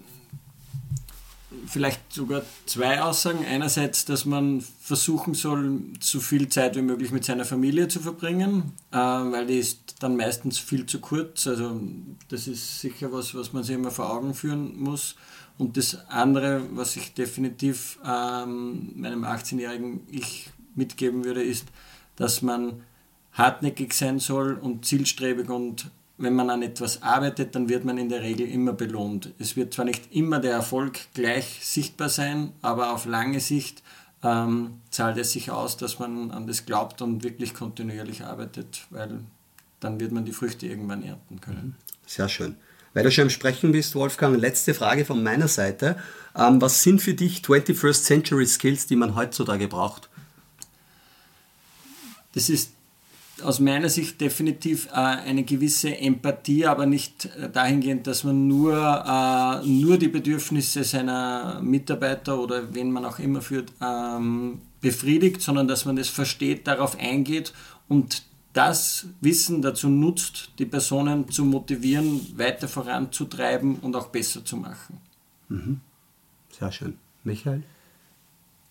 vielleicht sogar zwei Aussagen. Einerseits, dass man versuchen soll, so viel Zeit wie möglich mit seiner Familie zu verbringen, äh, weil die ist dann meistens viel zu kurz. Also das ist sicher was, was man sich immer vor Augen führen muss. Und das andere, was ich definitiv ähm, meinem 18-jährigen Ich mitgeben würde, ist, dass man hartnäckig sein soll und zielstrebig und wenn man an etwas arbeitet, dann wird man in der Regel immer belohnt. Es wird zwar nicht immer der Erfolg gleich sichtbar sein, aber auf lange Sicht ähm, zahlt es sich aus, dass man an das glaubt und wirklich kontinuierlich arbeitet, weil dann wird man die Früchte irgendwann ernten können. Sehr schön. Weil du schon im Sprechen bist, Wolfgang, letzte Frage von meiner Seite. Ähm, was sind für dich 21st Century Skills, die man heutzutage braucht? Das ist aus meiner Sicht definitiv äh, eine gewisse Empathie, aber nicht äh, dahingehend, dass man nur, äh, nur die Bedürfnisse seiner Mitarbeiter oder wen man auch immer führt, ähm, befriedigt, sondern dass man das versteht, darauf eingeht und das Wissen dazu nutzt, die Personen zu motivieren, weiter voranzutreiben und auch besser zu machen. Mhm. Sehr schön. Michael?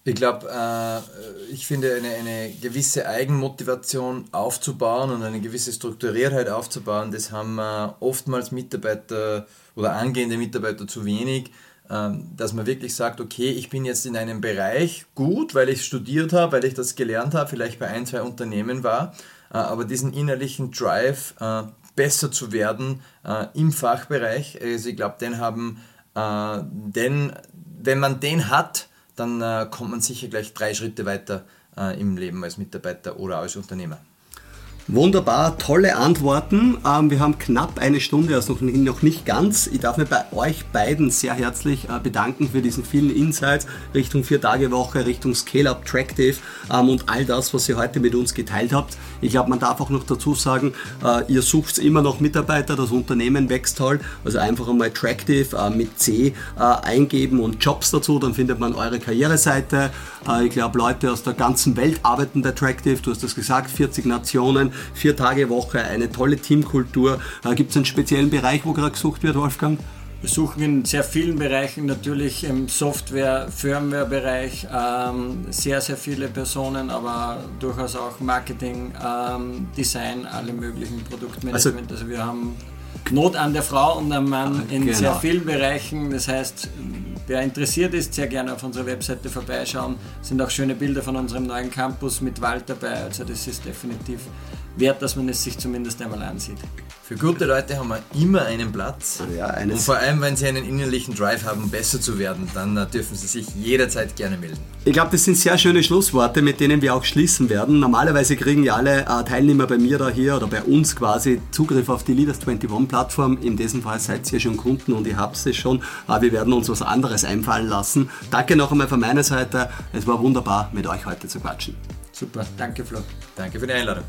Ich glaube, äh, ich finde, eine, eine gewisse Eigenmotivation aufzubauen und eine gewisse Strukturiertheit aufzubauen, das haben äh, oftmals Mitarbeiter oder angehende Mitarbeiter zu wenig, äh, dass man wirklich sagt, okay, ich bin jetzt in einem Bereich gut, weil ich studiert habe, weil ich das gelernt habe, vielleicht bei ein, zwei Unternehmen war, aber diesen innerlichen Drive, äh, besser zu werden äh, im Fachbereich, also ich glaube, den haben, den, wenn man den hat, dann äh, kommt man sicher gleich drei Schritte weiter äh, im Leben als Mitarbeiter oder als Unternehmer. Wunderbar, tolle Antworten. Ähm, wir haben knapp eine Stunde, also noch nicht ganz. Ich darf mich bei euch beiden sehr herzlich äh, bedanken für diesen vielen Insights Richtung Vier-Tage-Woche, Richtung Scale-Up, Tractive ähm, und all das, was ihr heute mit uns geteilt habt. Ich glaube, man darf auch noch dazu sagen, äh, ihr sucht immer noch Mitarbeiter, das Unternehmen wächst toll. Also einfach einmal Tractive äh, mit C eingeben und Jobs dazu, dann findet man eure Karriereseite. Ich glaube, Leute aus der ganzen Welt arbeiten bei Tractive. Du hast das gesagt, 40 Nationen vier Tage Woche, eine tolle Teamkultur. Äh, Gibt es einen speziellen Bereich, wo gerade gesucht wird, Wolfgang? Wir suchen in sehr vielen Bereichen, natürlich im Software-, Firmware-Bereich ähm, sehr, sehr viele Personen, aber durchaus auch Marketing, ähm, Design, alle möglichen Produktmanagement. Also, also, wir haben Not an der Frau und am Mann in genau. sehr vielen Bereichen. Das heißt, wer interessiert ist, sehr gerne auf unserer Webseite vorbeischauen. Es sind auch schöne Bilder von unserem neuen Campus mit Wald dabei. Also das ist definitiv wert, dass man es sich zumindest einmal ansieht. Für gute Leute haben wir immer einen Platz. Ja, und vor allem, wenn sie einen innerlichen Drive haben, besser zu werden, dann äh, dürfen sie sich jederzeit gerne melden. Ich glaube, das sind sehr schöne Schlussworte, mit denen wir auch schließen werden. Normalerweise kriegen ja alle äh, Teilnehmer bei mir da hier oder bei uns quasi Zugriff auf die Leaders 21 Plattform. In diesem Fall seid ihr schon Kunden und ihr habt es schon. Aber wir werden uns was anderes einfallen lassen. Danke noch einmal von meiner Seite. Es war wunderbar, mit euch heute zu quatschen. Super, danke Flo. Danke für die Einladung.